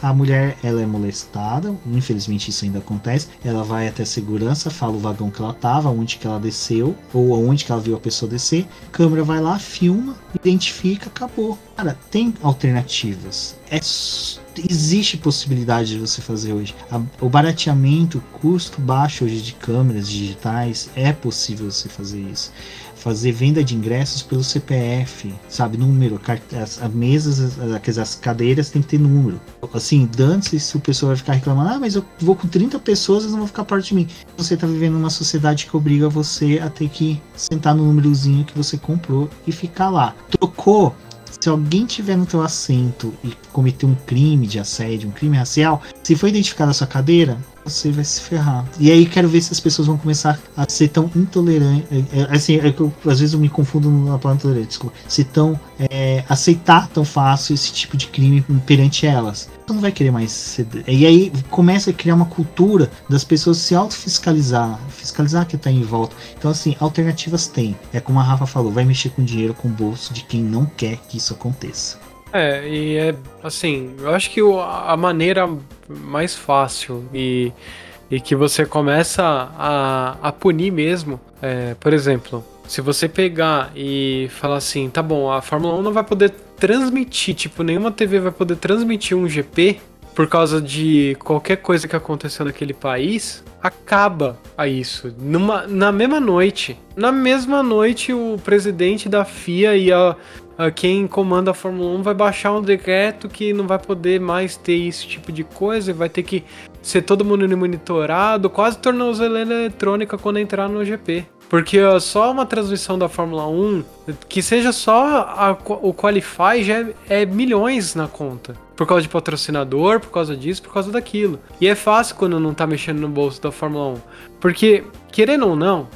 A mulher ela é molestada, infelizmente isso ainda acontece. Ela vai até a segurança, fala o vagão que ela tava, onde que ela desceu, ou aonde que ela viu a pessoa descer. A câmera vai lá, filma, identifica, acabou. Cara, tem alternativas. É existe possibilidade de você fazer hoje. O barateamento, o custo baixo hoje de câmeras digitais, é possível você fazer isso fazer venda de ingressos pelo CPF, sabe, número, as, as mesas, as, as cadeiras tem que ter número. Assim, dane-se se o pessoal vai ficar reclamando, ah, mas eu vou com 30 pessoas, eles não vão ficar perto de mim. Você tá vivendo numa sociedade que obriga você a ter que sentar no númerozinho que você comprou e ficar lá. Trocou se alguém tiver no teu assento e cometer um crime de assédio, um crime racial, se for identificada a sua cadeira, você vai se ferrar. E aí quero ver se as pessoas vão começar a ser tão intolerantes. É, é, assim, é que eu, às vezes eu me confundo na palavra intolerante, desculpa. Se tão é, aceitar tão fácil esse tipo de crime perante elas. Você não vai querer mais ceder. E aí começa a criar uma cultura das pessoas se autofiscalizar, fiscalizar que tá em volta. Então, assim, alternativas tem. É como a Rafa falou, vai mexer com dinheiro, com o bolso de quem não quer que isso aconteça. É, e é assim, eu acho que a maneira mais fácil e, e que você começa a, a punir mesmo, é, por exemplo, se você pegar e falar assim, tá bom, a Fórmula 1 não vai poder transmitir, tipo, nenhuma TV vai poder transmitir um GP por causa de qualquer coisa que aconteceu naquele país, acaba a isso. Numa, na mesma noite, na mesma noite, o presidente da FIA e a, quem comanda a Fórmula 1 vai baixar um decreto que não vai poder mais ter esse tipo de coisa, vai ter que ser todo mundo monitorado, quase tornozeleira eletrônica quando entrar no GP. Porque só uma transmissão da Fórmula 1, que seja só a, o Qualify, já é, é milhões na conta. Por causa de patrocinador, por causa disso, por causa daquilo. E é fácil quando não tá mexendo no bolso da Fórmula 1. Porque, querendo ou não,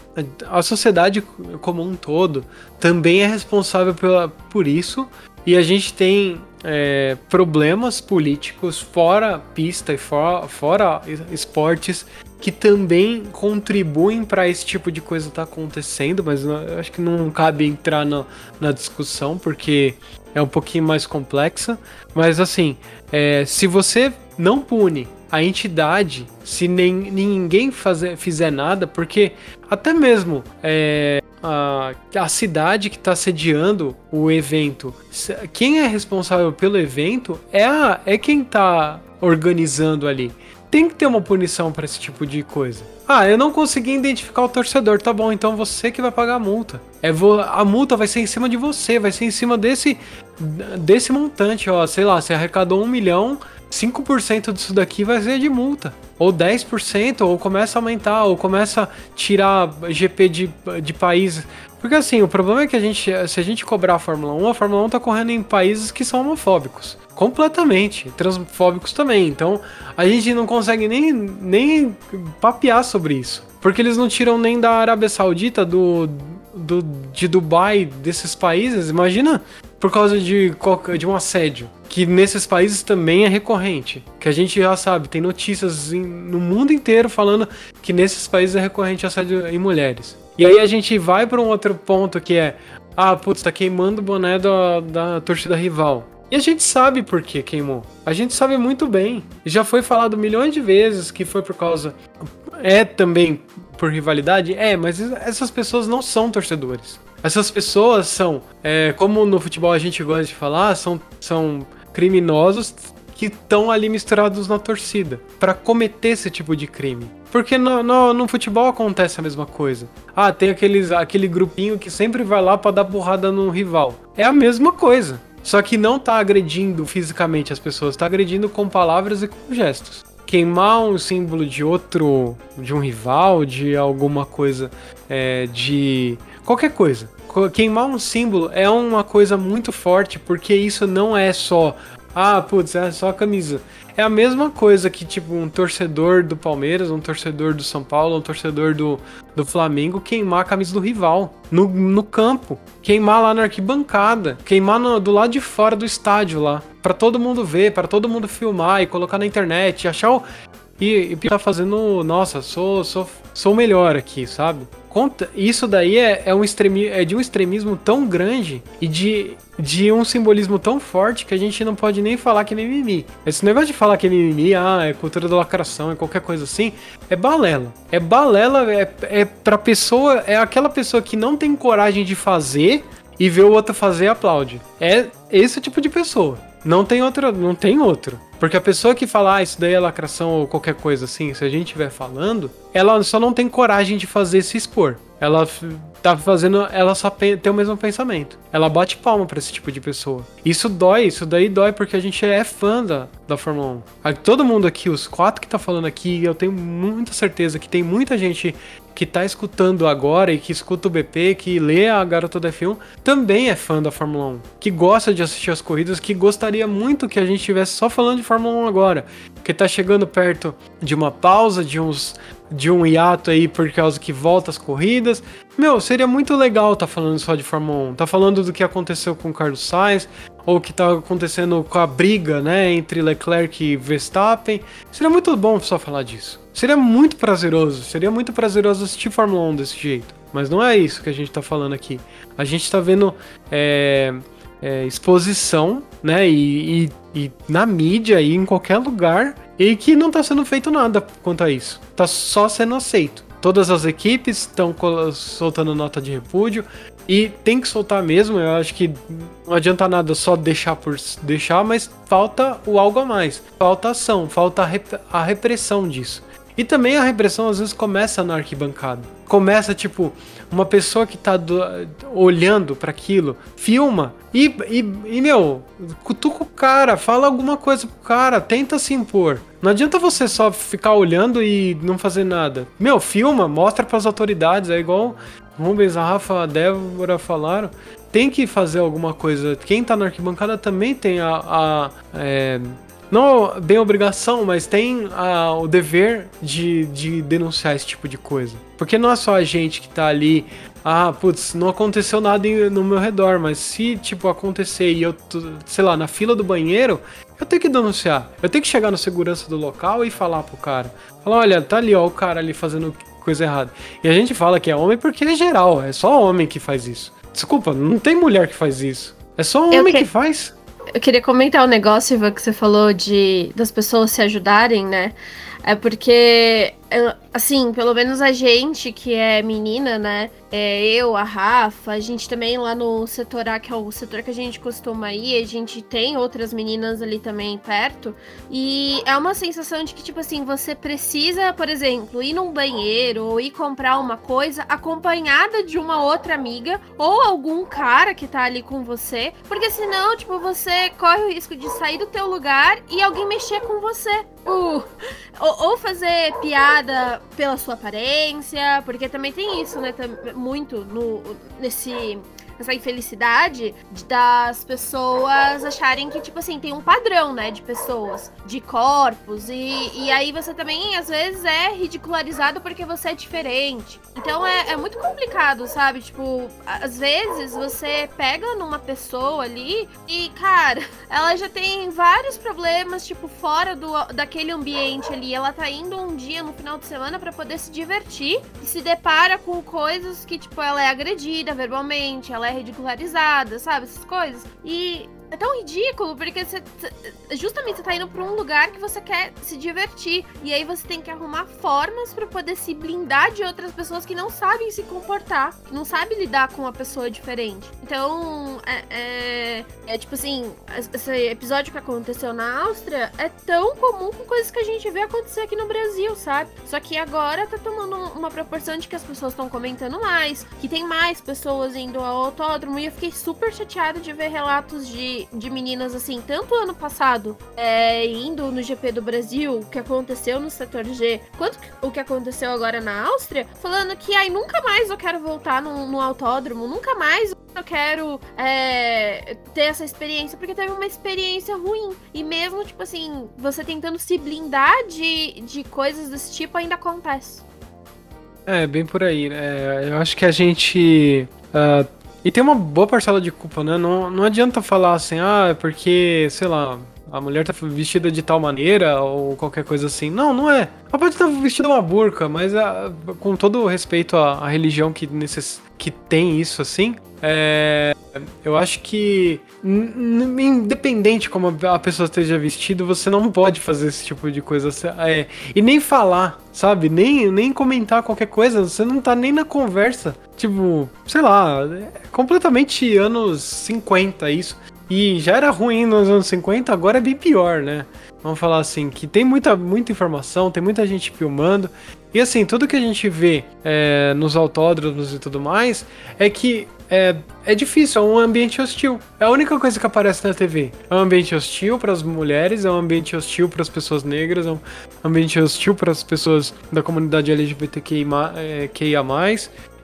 a sociedade como um todo também é responsável pela, por isso. E a gente tem é, problemas políticos fora pista e fora, fora esportes que também contribuem para esse tipo de coisa estar tá acontecendo, mas eu acho que não cabe entrar na, na discussão porque é um pouquinho mais complexa. Mas assim, é, se você não pune a entidade, se nem, ninguém fazer, fizer nada, porque até mesmo é, a, a cidade que está sediando o evento, quem é responsável pelo evento é, a, é quem está organizando ali tem que ter uma punição para esse tipo de coisa. Ah, eu não consegui identificar o torcedor, tá bom, então você que vai pagar a multa. É vo a multa vai ser em cima de você, vai ser em cima desse desse montante, ó, sei lá, você arrecadou um milhão, 5% disso daqui vai ser de multa. Ou 10%, ou começa a aumentar, ou começa a tirar GP de, de países. Porque assim, o problema é que a gente, se a gente cobrar a Fórmula 1, a Fórmula 1 tá correndo em países que são homofóbicos completamente, transfóbicos também. Então a gente não consegue nem, nem papear sobre isso. Porque eles não tiram nem da Arábia Saudita, do, do, de Dubai, desses países. Imagina por causa de, de um assédio. Que nesses países também é recorrente. Que a gente já sabe, tem notícias em, no mundo inteiro falando que nesses países é recorrente assédio em mulheres. E aí a gente vai para um outro ponto que é: ah, putz, tá queimando o boné da, da torcida rival. E a gente sabe por que queimou. A gente sabe muito bem. Já foi falado milhões de vezes que foi por causa. É também por rivalidade? É, mas essas pessoas não são torcedores. Essas pessoas são, é, como no futebol a gente gosta de falar, são, são criminosos que estão ali misturados na torcida para cometer esse tipo de crime. Porque no, no, no, futebol acontece a mesma coisa. Ah, tem aqueles, aquele grupinho que sempre vai lá para dar porrada no rival. É a mesma coisa. só que não tá agredindo fisicamente as pessoas, tá agredindo com palavras e com gestos. Queimar um símbolo de outro, de um rival, de alguma coisa, é, de qualquer coisa. Queimar um símbolo é uma coisa muito forte, porque isso não é só ah, putz, é só a camisa. É a mesma coisa que, tipo, um torcedor do Palmeiras, um torcedor do São Paulo, um torcedor do, do Flamengo queimar a camisa do rival no, no campo. Queimar lá na arquibancada. Queimar no, do lado de fora do estádio lá. para todo mundo ver, para todo mundo filmar e colocar na internet. Achar o. E, e tá fazendo. Nossa, sou, sou, sou melhor aqui, sabe? Conta, isso daí é, é, um extremi, é de um extremismo tão grande e de, de um simbolismo tão forte que a gente não pode nem falar que é mimimi. Esse negócio de falar que é mimimi, ah, é cultura da lacração, é qualquer coisa assim, é balela. É balela, é, é pra pessoa, é aquela pessoa que não tem coragem de fazer e vê o outro fazer e aplaude. É esse tipo de pessoa. Não tem outro, não tem outro. Porque a pessoa que fala, ah, isso daí é lacração ou qualquer coisa assim, se a gente estiver falando, ela só não tem coragem de fazer se expor. Ela tá fazendo, ela só tem o mesmo pensamento. Ela bate palma para esse tipo de pessoa. Isso dói, isso daí dói porque a gente é fã da, da Fórmula 1. Todo mundo aqui, os quatro que tá falando aqui, eu tenho muita certeza que tem muita gente que tá escutando agora e que escuta o BP, que lê a Garota da F1, também é fã da Fórmula 1, que gosta de assistir as corridas, que gostaria muito que a gente estivesse só falando de Fórmula 1 agora, que tá chegando perto de uma pausa, de uns de um hiato aí por causa que volta as corridas. Meu, seria muito legal tá falando só de Fórmula 1. Tá falando do que aconteceu com o Carlos Sainz, ou que tá acontecendo com a briga, né, entre Leclerc e Verstappen. Seria muito bom só falar disso. Seria muito prazeroso, seria muito prazeroso assistir Fórmula 1 desse jeito. Mas não é isso que a gente tá falando aqui. A gente tá vendo é, é, exposição, né? E, e, e, na mídia e em qualquer lugar. E que não tá sendo feito nada quanto a isso. Tá só sendo aceito. Todas as equipes estão soltando nota de repúdio. E tem que soltar mesmo, eu acho que não adianta nada só deixar por deixar, mas falta o algo a mais. Falta ação, falta a, rep a repressão disso. E também a repressão às vezes começa na arquibancada. Começa tipo uma pessoa que tá do, olhando para aquilo, filma e, e, e, meu, cutuca o cara, fala alguma coisa pro cara, tenta se impor. Não adianta você só ficar olhando e não fazer nada. Meu, filma, mostra para as autoridades, é igual Rubens, a Rafa, a Débora falaram. Tem que fazer alguma coisa. Quem tá na arquibancada também tem a, a é, não bem obrigação, mas tem a, o dever de, de denunciar esse tipo de coisa. Porque não é só a gente que tá ali, ah, putz, não aconteceu nada no meu redor, mas se, tipo, acontecer e eu, tô, sei lá, na fila do banheiro, eu tenho que denunciar. Eu tenho que chegar no segurança do local e falar pro cara. Falar, olha, tá ali, ó, o cara ali fazendo coisa errada. E a gente fala que é homem porque é geral, é só homem que faz isso. Desculpa, não tem mulher que faz isso. É só homem que... que faz. Eu queria comentar um negócio, Ivan, que você falou de das pessoas se ajudarem, né? É porque, assim, pelo menos a gente que é menina, né? É, eu, a Rafa, a gente também lá no setor A, que é o setor que a gente costuma ir, a gente tem outras meninas ali também perto. E é uma sensação de que, tipo assim, você precisa, por exemplo, ir num banheiro ou ir comprar uma coisa acompanhada de uma outra amiga ou algum cara que tá ali com você. Porque senão, tipo, você corre o risco de sair do teu lugar e alguém mexer com você. Uh, ou, ou fazer piada pela sua aparência, porque também tem isso, né? Muito no, nesse essa infelicidade das pessoas acharem que, tipo assim, tem um padrão, né, de pessoas, de corpos, e, e aí você também, às vezes, é ridicularizado porque você é diferente. Então é, é muito complicado, sabe? Tipo, às vezes você pega numa pessoa ali e, cara, ela já tem vários problemas, tipo, fora do, daquele ambiente ali. Ela tá indo um dia no final de semana para poder se divertir e se depara com coisas que, tipo, ela é agredida verbalmente, ela é ridicularizada, sabe? Essas coisas. E é tão ridículo, porque você, justamente você tá indo pra um lugar que você quer se divertir. E aí você tem que arrumar formas para poder se blindar de outras pessoas que não sabem se comportar, não sabem lidar com uma pessoa diferente. Então, é, é, é tipo assim, esse episódio que aconteceu na Áustria é tão comum com coisas que a gente vê acontecer aqui no Brasil, sabe? Só que agora tá tomando uma proporção de que as pessoas estão comentando mais, que tem mais pessoas indo ao autódromo, e eu fiquei super chateada de ver relatos de de, meninas assim, tanto ano passado, é, indo no GP do Brasil, o que aconteceu no setor G, quanto o que aconteceu agora na Áustria, falando que ai, nunca mais eu quero voltar no, no autódromo, nunca mais eu quero é, ter essa experiência, porque teve uma experiência ruim. E mesmo, tipo assim, você tentando se blindar de, de coisas desse tipo, ainda acontece. É, bem por aí. É, eu acho que a gente. Uh, e tem uma boa parcela de culpa, né? Não, não adianta falar assim, ah, é porque, sei lá, a mulher tá vestida de tal maneira ou qualquer coisa assim. Não, não é. Ela pode estar vestida uma burca, mas uh, com todo respeito à, à religião que, necess... que tem isso assim, é, eu acho que, independente como a pessoa esteja vestida, você não pode fazer esse tipo de coisa. É, e nem falar, sabe? Nem, nem comentar qualquer coisa. Você não tá nem na conversa. Tipo, sei lá, é completamente anos 50 isso. E já era ruim nos anos 50, agora é bem pior, né? Vamos falar assim, que tem muita, muita informação, tem muita gente filmando. E assim, tudo que a gente vê é, nos autódromos e tudo mais é que é, é difícil, é um ambiente hostil. É a única coisa que aparece na TV. É um ambiente hostil para as mulheres, é um ambiente hostil para as pessoas negras, é um ambiente hostil para as pessoas da comunidade LGBTQIA+. É,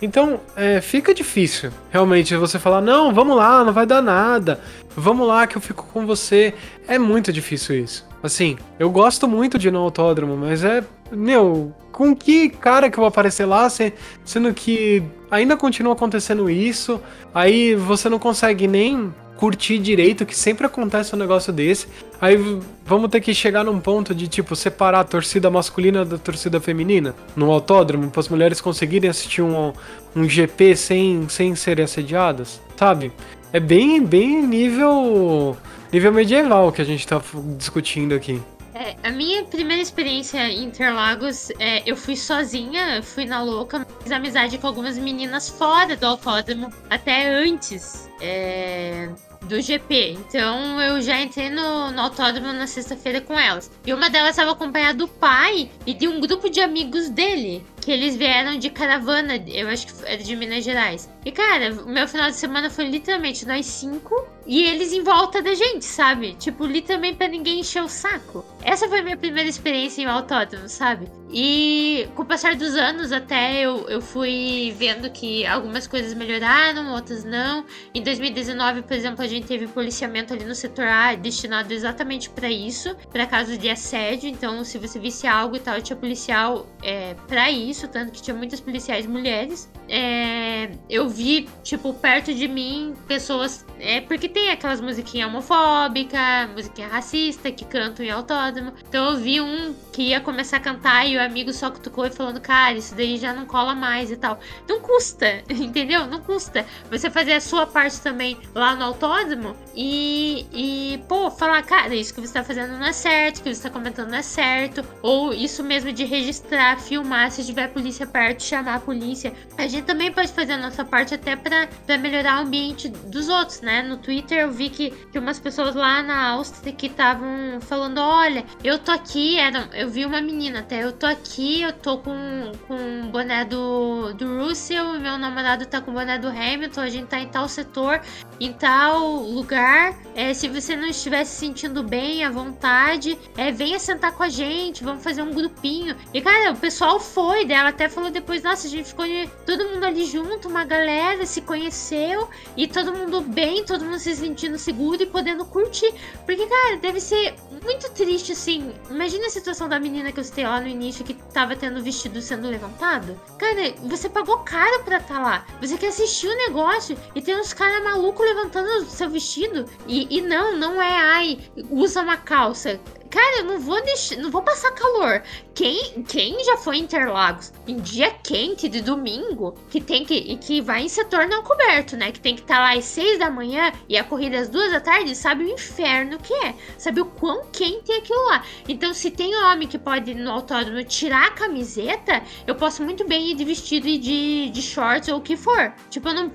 então, é, fica difícil, realmente, você falar, não, vamos lá, não vai dar nada, vamos lá que eu fico com você. É muito difícil isso. Assim, eu gosto muito de ir no autódromo, mas é, meu, com que cara que eu vou aparecer lá, sendo que ainda continua acontecendo isso, aí você não consegue nem curtir direito, que sempre acontece um negócio desse. Aí vamos ter que chegar num ponto de, tipo, separar a torcida masculina da torcida feminina no autódromo, para as mulheres conseguirem assistir um, um GP sem, sem serem assediadas, sabe? É bem, bem nível, nível medieval que a gente tá discutindo aqui. É, a minha primeira experiência em Interlagos, é, eu fui sozinha, fui na louca, fiz amizade com algumas meninas fora do autódromo, até antes. É, do GP. Então eu já entrei no, no autódromo na sexta-feira com elas. E uma delas estava acompanhada do pai e de um grupo de amigos dele. Que eles vieram de caravana, eu acho que era de Minas Gerais. E cara, o meu final de semana foi literalmente nós cinco e eles em volta da gente, sabe? Tipo, literalmente pra ninguém encher o saco. Essa foi minha primeira experiência em autódromo, sabe? E com o passar dos anos, até eu, eu fui vendo que algumas coisas melhoraram, outras não. Em 2019, por exemplo, a gente teve policiamento ali no setor A destinado exatamente para isso, para casos de assédio. Então, se você visse algo e tal, tinha policial é, para isso, tanto que tinha muitas policiais mulheres. É, eu vi, tipo, perto de mim, pessoas. É porque tem aquelas musiquinhas homofóbicas, musiquinha racista que cantam em autódromo. Então eu vi um que ia começar a cantar e o amigo só cutucou e falando, cara, isso daí já não cola mais e tal. Não custa, entendeu? Não custa você fazer a sua parte também lá no autódromo e, e pô, falar, cara, isso que você tá fazendo não é certo, que você tá comentando não é certo. Ou isso mesmo de registrar, filmar, se tiver polícia perto, chamar a polícia. A gente também pode fazer a nossa parte até para melhorar o ambiente dos outros, né? No Twitter eu vi que, que umas pessoas lá na Áustria que estavam falando: olha, eu tô aqui, era, eu vi uma menina até, eu tô aqui, eu tô com, com o boné do, do Russell, meu namorado tá com o boné do Hamilton, a gente tá em tal setor, em tal lugar. É, se você não estiver se sentindo bem, à vontade, é, venha sentar com a gente, vamos fazer um grupinho. E cara, o pessoal foi, dela até falou depois: nossa, a gente ficou todo mundo ali junto, uma galera se conheceu e todo mundo bem, todo mundo se sentindo seguro e podendo curtir. Porque, cara, deve ser muito triste, assim. Imagina a situação da menina que eu citei lá no início que tava tendo o vestido sendo levantado. Cara, você pagou caro pra estar tá lá. Você quer assistir o negócio e tem uns caras malucos levantando seu vestido. E, e não, não é, ai, usa uma calça. Cara, eu não vou deixar, não vou passar calor. Quem, quem já foi em Interlagos em dia quente de domingo, que tem que que vai em setor não coberto, né? Que tem que estar tá lá às seis da manhã e a corrida às duas da tarde, sabe o inferno que é, sabe o quão quente é aquilo lá. Então, se tem homem que pode no autódromo tirar a camiseta, eu posso muito bem ir de vestido e de, de shorts ou o que for. Tipo, não,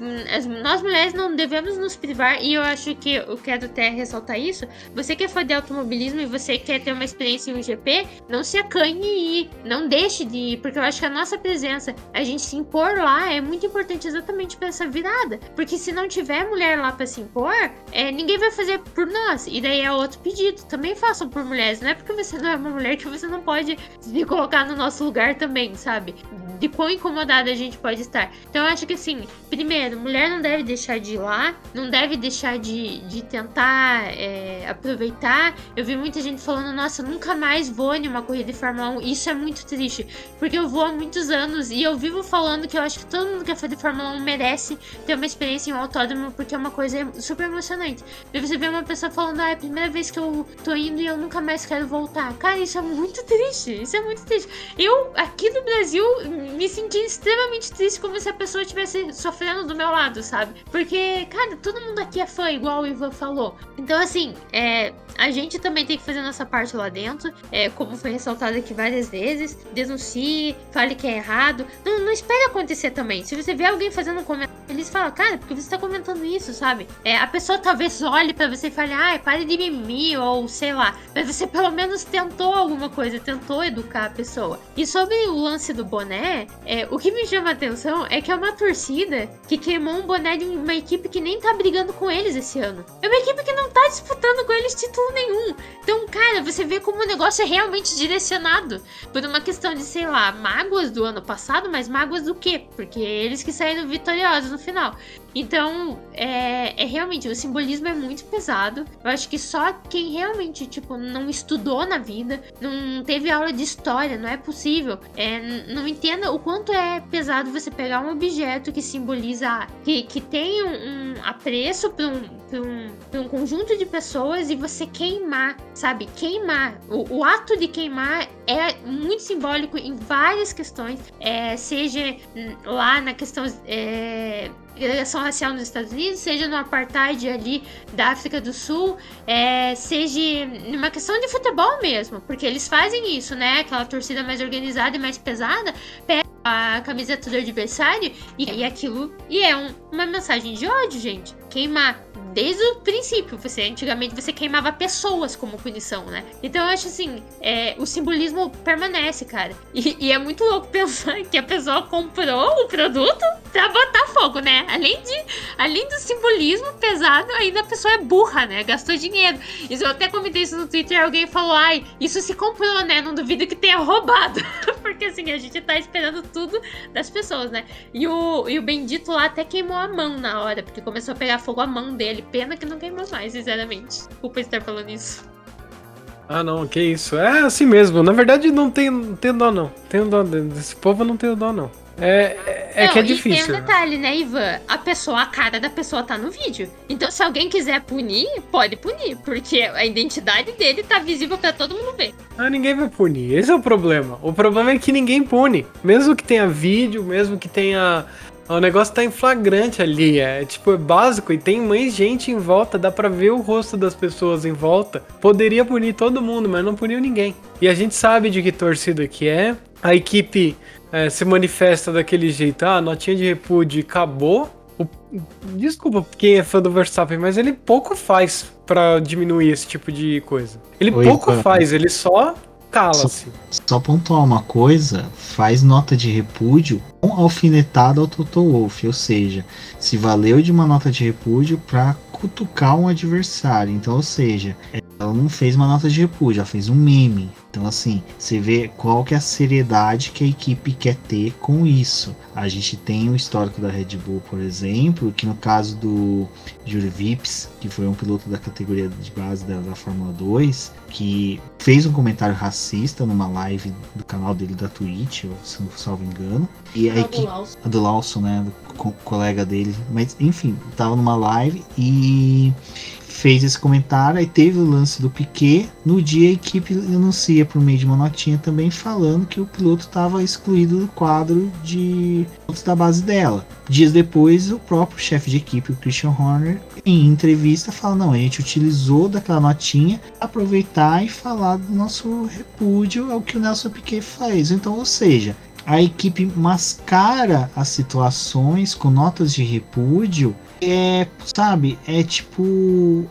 nós mulheres não devemos nos privar e eu acho que eu quero até ressaltar isso. Você que é fã de automobilismo e você quer ter uma experiência em um GP, não se acanhe e. Não deixe de ir, porque eu acho que a nossa presença, a gente se impor lá, é muito importante exatamente para essa virada. Porque se não tiver mulher lá para se impor, é, ninguém vai fazer por nós. E daí é outro pedido. Também façam por mulheres. Não é porque você não é uma mulher que você não pode se colocar no nosso lugar também, sabe? De quão incomodada a gente pode estar. Então eu acho que assim, primeiro, mulher não deve deixar de ir lá, não deve deixar de, de tentar é, aproveitar. Eu vi muita gente falando, nossa, nunca mais vou em uma corrida de Fórmula 1. Isso é muito triste, porque eu vou há muitos anos e eu vivo falando que eu acho que todo mundo que é fã de Fórmula 1 merece ter uma experiência em um autódromo, porque é uma coisa super emocionante. E você vê uma pessoa falando, ah, é a primeira vez que eu tô indo e eu nunca mais quero voltar. Cara, isso é muito triste. Isso é muito triste. Eu, aqui no Brasil, me senti extremamente triste como se a pessoa estivesse sofrendo do meu lado, sabe? Porque, cara, todo mundo aqui é fã, igual o Ivan falou. Então, assim, é, a gente também tem que fazer nossa parte lá dentro, é, como foi ressaltado aqui várias vezes. Denuncie, fale que é errado. Não, não espere acontecer também. Se você vê alguém fazendo um comentário, eles falam, cara, porque você tá comentando isso, sabe? É, a pessoa talvez olhe para você e fale, ai, pare de mimimi, ou sei lá. Mas você pelo menos tentou alguma coisa, tentou educar a pessoa. E sobre o lance do boné, é, o que me chama a atenção é que é uma torcida que queimou um boné de uma equipe que nem tá brigando com eles esse ano. É uma equipe que não tá disputando com eles título nenhum. Então, cara, você vê como o negócio é realmente direcionado por uma questão de, sei lá, mágoas do ano passado, mas mágoas do quê? Porque eles que saíram vitoriosos no final. Então, é, é, realmente, o simbolismo é muito pesado. Eu acho que só quem realmente, tipo, não estudou na vida, não teve aula de história, não é possível. É, não entenda o quanto é pesado você pegar um objeto que simboliza, que, que tem um, um apreço para um, um, um conjunto de pessoas e você queimar, sabe? Queimar. O, o ato de queimar é muito simbólico em várias questões, é, seja lá na questão. É, segregação racial nos Estados Unidos, seja no apartheid ali da África do Sul, é, seja numa questão de futebol mesmo, porque eles fazem isso, né? Aquela torcida mais organizada e mais pesada pega a camiseta do adversário e, e aquilo e é um, uma mensagem de ódio, gente. Queimar desde o princípio. Você antigamente você queimava pessoas como punição, né? Então eu acho assim, é, o simbolismo permanece, cara. E, e, é muito louco pensar que a pessoa comprou o produto pra botar fogo, né? Além de, além do simbolismo pesado, ainda a pessoa é burra, né? Gastou dinheiro. Isso eu até comentei isso no Twitter, alguém falou, ai, isso se comprou, né? Não duvido que tenha roubado. Porque assim, a gente tá esperando tudo das pessoas, né? E o, e o bendito lá até queimou a mão na hora, porque começou a pegar fogo a mão dele. Pena que não queimou mais, sinceramente. Desculpa estar falando isso. Ah, não, que isso. É assim mesmo. Na verdade, não tem, não tem dó, não. Tem dó desse povo, não tem dó, não. É, é, é não, que é difícil. tem um detalhe, né, Ivan? A pessoa, a cara da pessoa tá no vídeo. Então, se alguém quiser punir, pode punir. Porque a identidade dele tá visível para todo mundo ver. Ah, ninguém vai punir. Esse é o problema. O problema é que ninguém pune. Mesmo que tenha vídeo, mesmo que tenha o negócio tá em flagrante ali, é tipo, é básico e tem mais gente em volta, dá pra ver o rosto das pessoas em volta. Poderia punir todo mundo, mas não puniu ninguém. E a gente sabe de que torcida que é. A equipe é, se manifesta daquele jeito, ah, notinha de repúdio acabou. O... Desculpa quem é fã do Verstappen, mas ele pouco faz para diminuir esse tipo de coisa. Ele Oi, pouco faz, ele só cala-se. Só, só pontuar uma coisa, faz nota de repúdio com alfinetada ao Toto Wolff, ou seja, se valeu de uma nota de repúdio para cutucar um adversário. Então, ou seja, ela não fez uma nota de repúdio, ela fez um meme. Então, assim, você vê qual que é a seriedade que a equipe quer ter com isso. A gente tem o histórico da Red Bull, por exemplo, que no caso do Júlio Vips, que foi um piloto da categoria de base da, da Fórmula 2, que fez um comentário racista numa live do canal dele da Twitch, se não salvo engano. E a equipe, a do Lawson, né, do colega dele, mas enfim, tava numa live e fez esse comentário, aí teve o lance do Piquet. No dia a equipe anuncia por meio de uma notinha também falando que o piloto estava excluído do quadro de pilotos da base dela. Dias depois, o próprio chefe de equipe, o Christian Horner, em entrevista fala: não, a gente utilizou daquela notinha aproveitar e falar do nosso repúdio ao que o Nelson Piquet fez. Então, ou seja, a equipe mascara as situações com notas de repúdio é, sabe, é tipo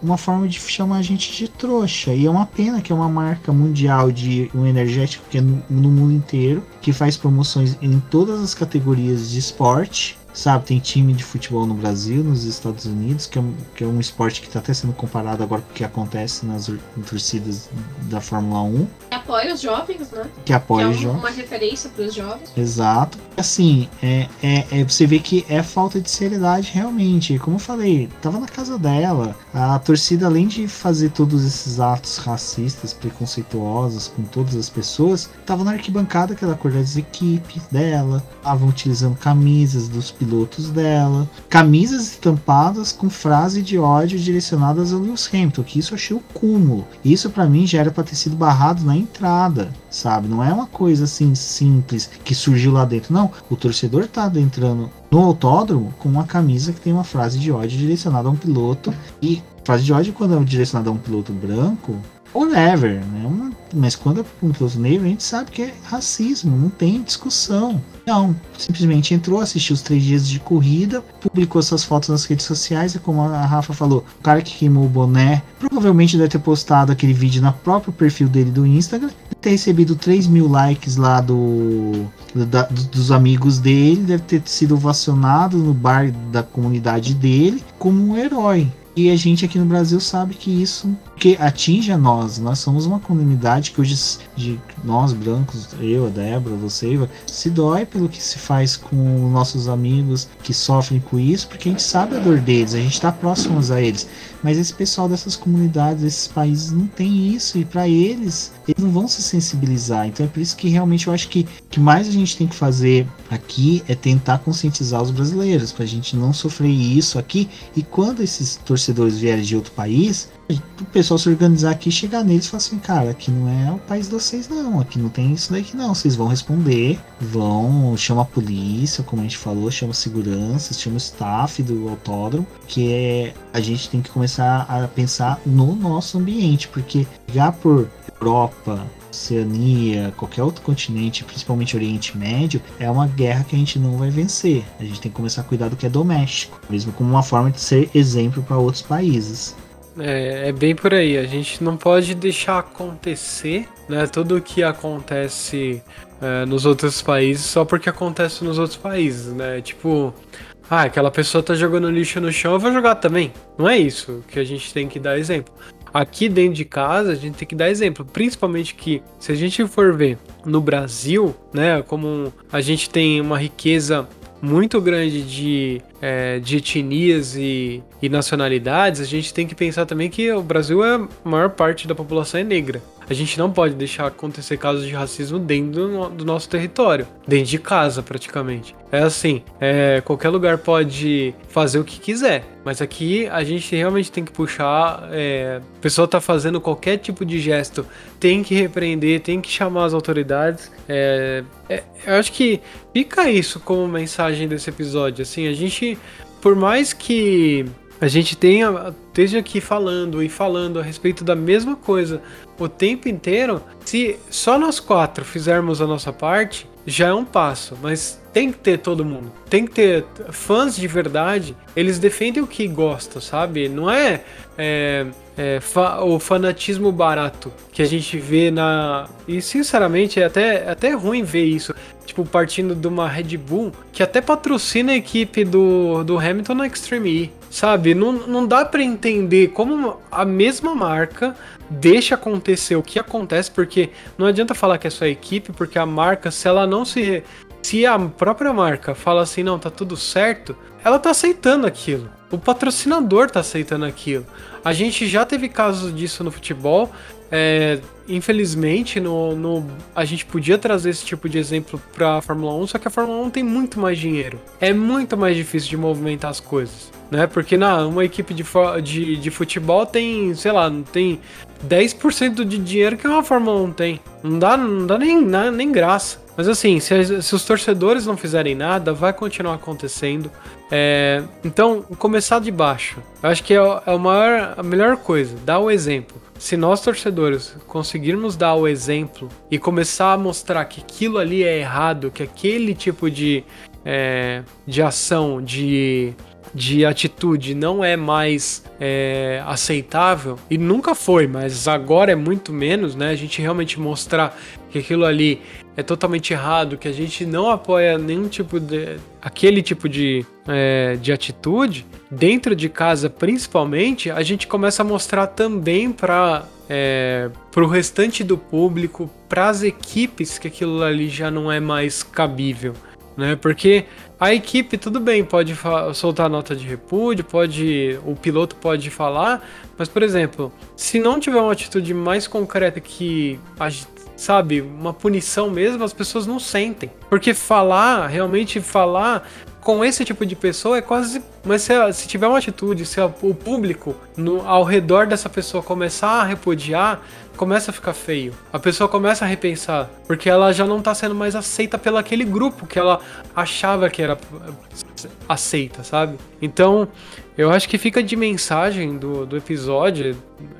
uma forma de chamar a gente de trouxa. E é uma pena que é uma marca mundial de um energético que é no, no mundo inteiro, que faz promoções em todas as categorias de esporte sabe? Tem time de futebol no Brasil, nos Estados Unidos, que é um, que é um esporte que está até sendo comparado agora com o que acontece nas torcidas da Fórmula 1. Que apoia os jovens, né? Que apoia que é os jovens. uma referência para os jovens. Exato. Assim, é, é, é, você vê que é falta de seriedade realmente. Como eu falei, tava na casa dela. A torcida, além de fazer todos esses atos racistas, preconceituosos com todas as pessoas, tava na arquibancada que ela cor das equipes dela, estavam utilizando camisas dos pilotos dela, camisas estampadas com frase de ódio direcionadas a Lewis Hamilton, que isso eu achei o cúmulo. Isso para mim já era para ter sido barrado na entrada, sabe? Não é uma coisa assim simples que surgiu lá dentro. Não, o torcedor tá adentrando no autódromo com uma camisa que tem uma frase de ódio direcionada a um piloto e frase de ódio quando é direcionada a um piloto branco whatever, né? Uma, mas quando é para um piloto negro, a gente sabe que é racismo, não tem discussão. Não, simplesmente entrou, assistiu os três dias de corrida, publicou suas fotos nas redes sociais e como a Rafa falou, o cara que queimou o boné provavelmente deve ter postado aquele vídeo no próprio perfil dele do Instagram, ter recebido 3 mil likes lá do, da, dos amigos dele, deve ter sido ovacionado no bar da comunidade dele como um herói. E a gente aqui no Brasil sabe que isso que atinge a nós. Nós somos uma comunidade que hoje, de nós brancos, eu, a Débora, você, Iva, se dói pelo que se faz com nossos amigos que sofrem com isso, porque a gente sabe a dor deles, a gente está próximos a eles. Mas esse pessoal dessas comunidades, desses países, não tem isso. E para eles, eles não vão se sensibilizar. Então é por isso que realmente eu acho que o que mais a gente tem que fazer aqui é tentar conscientizar os brasileiros, para a gente não sofrer isso aqui. E quando esses torcedores vierem de outro país, o pessoal se organizar aqui, chegar neles e falar assim, cara, aqui não é o país de vocês não, aqui não tem isso daqui não, vocês vão responder, vão, chama a polícia, como a gente falou, chama segurança, chama o staff do autódromo, que é, a gente tem que começar a pensar no nosso ambiente, porque ligar por Europa, Oceania, qualquer outro continente, principalmente Oriente Médio, é uma guerra que a gente não vai vencer. A gente tem que começar a cuidar do que é doméstico, mesmo como uma forma de ser exemplo para outros países. É, é bem por aí. A gente não pode deixar acontecer, né? Tudo o que acontece é, nos outros países só porque acontece nos outros países, né? Tipo, ah, aquela pessoa tá jogando lixo no chão, eu vou jogar também. Não é isso que a gente tem que dar exemplo. Aqui dentro de casa, a gente tem que dar exemplo. Principalmente que, se a gente for ver no Brasil, né? Como a gente tem uma riqueza muito grande de, é, de etnias e, e nacionalidades, a gente tem que pensar também que o Brasil é a maior parte da população é negra. A gente não pode deixar acontecer casos de racismo dentro do, nosso território, dentro de casa praticamente. É assim, é, qualquer lugar pode fazer o que quiser, mas aqui a gente realmente tem que puxar. É, a pessoa tá fazendo qualquer tipo de gesto, tem que repreender, tem que chamar as autoridades. É, é, eu acho que fica isso como mensagem desse episódio. Assim, a gente, por mais que a gente tenha, esteja aqui falando e falando a respeito da mesma coisa o tempo inteiro, se só nós quatro fizermos a nossa parte, já é um passo, mas tem que ter todo mundo. Tem que ter fãs de verdade, eles defendem o que gostam, sabe? Não é, é, é fa o fanatismo barato que a gente vê na. E sinceramente é até, é até ruim ver isso. Tipo, partindo de uma Red Bull que até patrocina a equipe do, do Hamilton na Extreme E. Sabe? Não, não dá para entender como a mesma marca deixa acontecer o que acontece, porque não adianta falar que é sua equipe, porque a marca, se ela não se. Se a própria marca fala assim, não, tá tudo certo, ela tá aceitando aquilo. O patrocinador tá aceitando aquilo. A gente já teve casos disso no futebol. É, infelizmente, no, no, a gente podia trazer esse tipo de exemplo para a Fórmula 1, só que a Fórmula 1 tem muito mais dinheiro. É muito mais difícil de movimentar as coisas. Né? Porque na, uma equipe de, de, de futebol tem, sei lá, tem 10% de dinheiro que uma Fórmula 1 tem. Não dá, não dá nem, nem graça. Mas assim, se, se, os torcedores não fizerem nada, vai continuar acontecendo. É, então, começar de baixo. Eu acho que é, é o maior, a melhor coisa, dar o exemplo. Se nós torcedores conseguirmos dar o exemplo e começar a mostrar que aquilo ali é errado, que aquele tipo de, é, de ação, de de atitude não é mais é, aceitável, e nunca foi, mas agora é muito menos, né? A gente realmente mostrar que aquilo ali é totalmente errado, que a gente não apoia nenhum tipo de. aquele tipo de, é, de atitude, dentro de casa principalmente, a gente começa a mostrar também para é, o restante do público, para as equipes, que aquilo ali já não é mais cabível. Né? Porque a equipe, tudo bem, pode soltar nota de repúdio, pode. O piloto pode falar, mas, por exemplo, se não tiver uma atitude mais concreta que sabe, uma punição mesmo, as pessoas não sentem. Porque falar, realmente falar com esse tipo de pessoa é quase. Mas se, se tiver uma atitude, se o público no, ao redor dessa pessoa começar a repudiar, começa a ficar feio. A pessoa começa a repensar, porque ela já não tá sendo mais aceita pelo aquele grupo que ela achava que era aceita, sabe? Então, eu acho que fica de mensagem do, do episódio.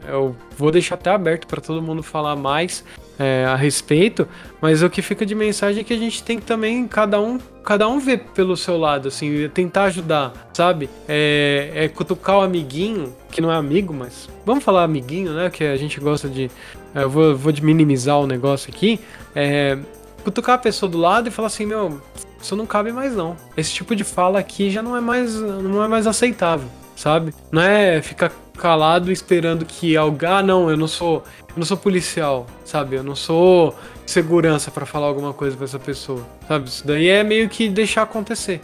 Eu vou deixar até aberto para todo mundo falar mais é, a respeito, mas o que fica de mensagem é que a gente tem que também, cada um, cada um ver pelo seu lado, assim, tentar ajudar, sabe? É, é cutucar o amiguinho, que não é amigo, mas vamos falar amiguinho, né? Que a gente gosta de. É, eu vou, vou de minimizar o negócio aqui. É, cutucar a pessoa do lado e falar assim, meu, isso não cabe mais não. Esse tipo de fala aqui já não é mais, não é mais aceitável, sabe? Não é ficar calado esperando que alguém, ah, não, eu não sou, eu não sou policial, sabe? Eu não sou segurança para falar alguma coisa para essa pessoa, sabe? Isso daí é meio que deixar acontecer.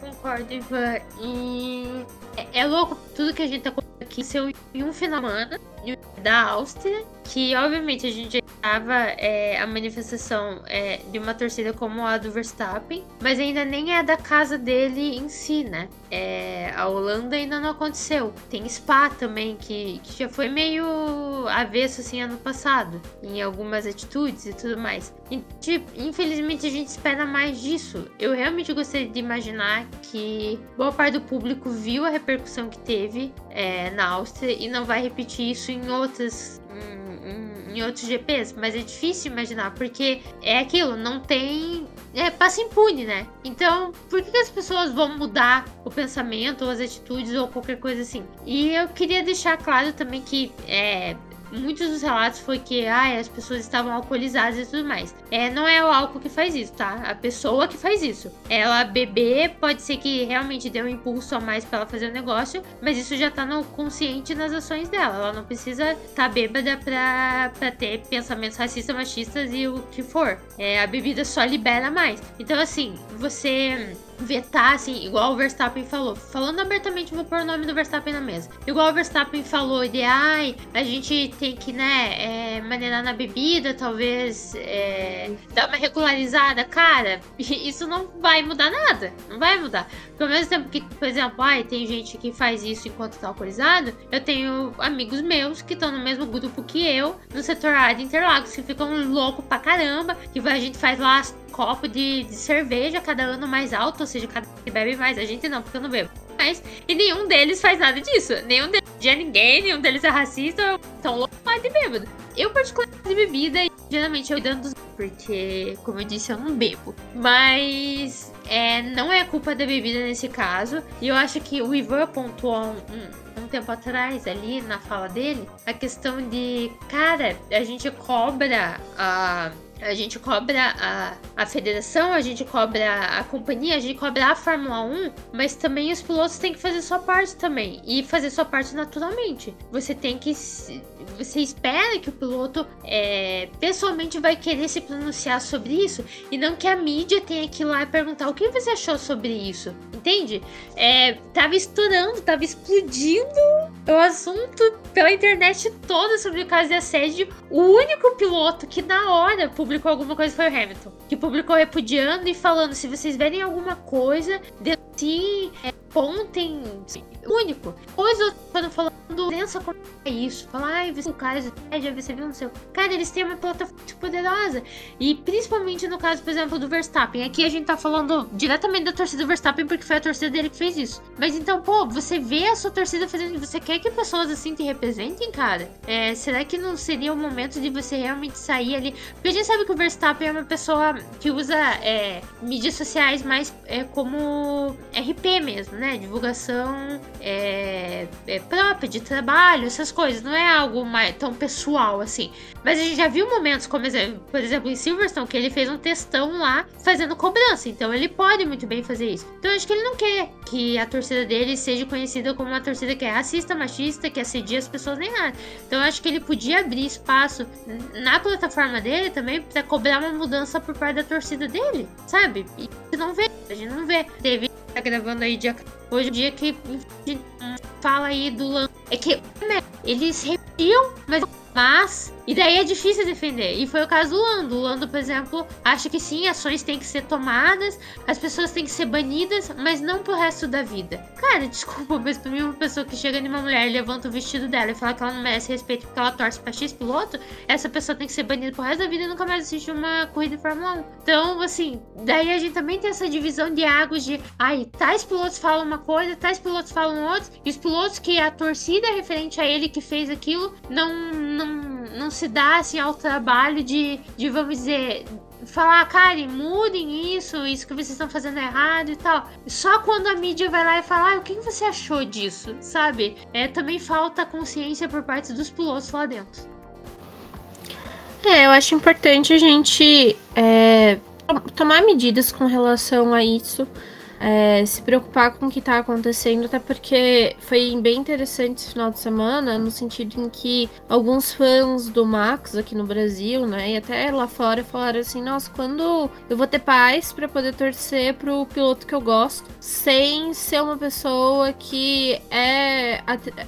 Concordo, Ivan. E é, é louco tudo que a gente tá aqui seu em um final de semana da Áustria, que obviamente a gente estava é, a manifestação é, de uma torcida como a do Verstappen, mas ainda nem é da casa dele em si, né? É, a Holanda ainda não aconteceu. Tem Spa também, que, que já foi meio avesso assim ano passado, em algumas atitudes e tudo mais. E, tipo, infelizmente a gente espera mais disso. Eu realmente gostaria de imaginar que boa parte do público viu a repercussão que teve é, na Áustria e não vai repetir isso em outras. Em, em, outros GPs, mas é difícil imaginar, porque é aquilo, não tem. É, passa impune, né? Então, por que, que as pessoas vão mudar o pensamento, ou as atitudes, ou qualquer coisa assim? E eu queria deixar claro também que é, muitos dos relatos foi que ah, as pessoas estavam alcoolizadas e tudo mais. É, não é o álcool que faz isso, tá? A pessoa que faz isso. Ela beber pode ser que realmente dê um impulso a mais para ela fazer o negócio, mas isso já tá no consciente nas ações dela. Ela não precisa estar tá bêbada pra, pra ter pensamentos racistas, machistas e o que for. É, a bebida só libera mais. Então, assim, você vetar, assim, igual o Verstappen falou. Falando abertamente, vou pôr o nome do Verstappen na mesa. Igual o Verstappen falou de, ai, a gente tem que, né, é, maneirar na bebida, talvez é, dar uma regularizada. Cara, isso não vai mudar nada. Não vai mudar. Ao mesmo tempo que, por exemplo, ai, tem gente que faz isso enquanto tá alcoolizado, eu tenho amigos meus que estão no mesmo grupo que eu, no setor A de Interlagos, que ficam loucos pra caramba, que a gente faz lá copo de, de cerveja cada ano mais alto, ou seja, cada que bebe mais. A gente não, porque eu não bebo. Mas, e nenhum deles faz nada disso. Nenhum deles é ninguém, nenhum deles é racista, tão louco mais de bêbado. Eu, particularmente, de bebida, e geralmente eu dando dos. Porque, como eu disse, eu não bebo. Mas é, não é culpa da bebida nesse caso. E eu acho que o Ivan pontuou um, um tempo atrás, ali na fala dele, a questão de, cara, a gente cobra a. a gente cobra a, a federação, a gente cobra a companhia, a gente cobra a Fórmula 1, mas também os pilotos têm que fazer sua parte também. E fazer sua parte naturalmente. Você tem que. Você espera que o piloto é, pessoalmente vai querer se pronunciar sobre isso e não que a mídia tenha que ir lá e perguntar o que você achou sobre isso. Entende? É, tava estourando, tava explodindo o assunto pela internet toda sobre o caso de assédio. O único piloto que na hora publicou alguma coisa foi o Hamilton. Que publicou repudiando e falando: se vocês verem alguma coisa, denunciem, é, pontem. Único. Os outros foram falando pensa como é isso. Fala, ai, você o cara, já você viu no seu. Cara, eles têm uma plataforma muito poderosa. E principalmente no caso, por exemplo, do Verstappen. Aqui a gente tá falando diretamente da torcida do Verstappen, porque foi a torcida dele que fez isso. Mas então, pô, você vê a sua torcida fazendo. Você quer que pessoas assim te representem, cara? É, será que não seria o momento de você realmente sair ali? Porque a gente sabe que o Verstappen é uma pessoa que usa é, mídias sociais mais é, como RP mesmo, né? Divulgação é, é, própria, de trabalho, essas coisas. Não é algo mais, tão pessoal assim. Mas a gente já viu momentos, como por exemplo em Silverstone, que ele fez um testão lá fazendo cobrança. Então ele pode muito bem fazer isso. Então acho que ele não quer que a torcida dele seja conhecida como uma torcida que é racista, machista, que assedia as pessoas nem nada. Então acho que ele podia abrir espaço na plataforma dele também para cobrar uma mudança por parte da torcida dele, sabe? E não vê, a gente não vê. Teve tá gravando aí dia hoje o dia que fala aí do Lan é que né, eles repetiam, mas mas e daí é difícil defender. E foi o caso do Lando. O Lando, por exemplo, acha que sim, ações têm que ser tomadas, as pessoas têm que ser banidas, mas não pro resto da vida. Cara, desculpa, mas pra mim, uma pessoa que chega numa mulher, levanta o vestido dela e fala que ela não merece respeito porque ela torce pra X piloto, essa pessoa tem que ser banida pro resto da vida e nunca mais assistir uma corrida de Fórmula 1. Então, assim, daí a gente também tem essa divisão de águas de, ai, tais pilotos falam uma coisa, tais pilotos falam outra, e os pilotos que a torcida é referente a ele que fez aquilo não, não, não se dá assim, ao trabalho de, de vamos dizer, falar, cara, mudem isso, isso que vocês estão fazendo errado e tal. Só quando a mídia vai lá e fala, ah, o que você achou disso, sabe? É, também falta consciência por parte dos pilotos lá dentro. É, eu acho importante a gente é, tomar medidas com relação a isso é, se preocupar com o que está acontecendo, até porque foi bem interessante esse final de semana, no sentido em que alguns fãs do Max aqui no Brasil, né, e até lá fora, falaram assim: nossa, quando eu vou ter paz para poder torcer pro piloto que eu gosto, sem ser uma pessoa que é,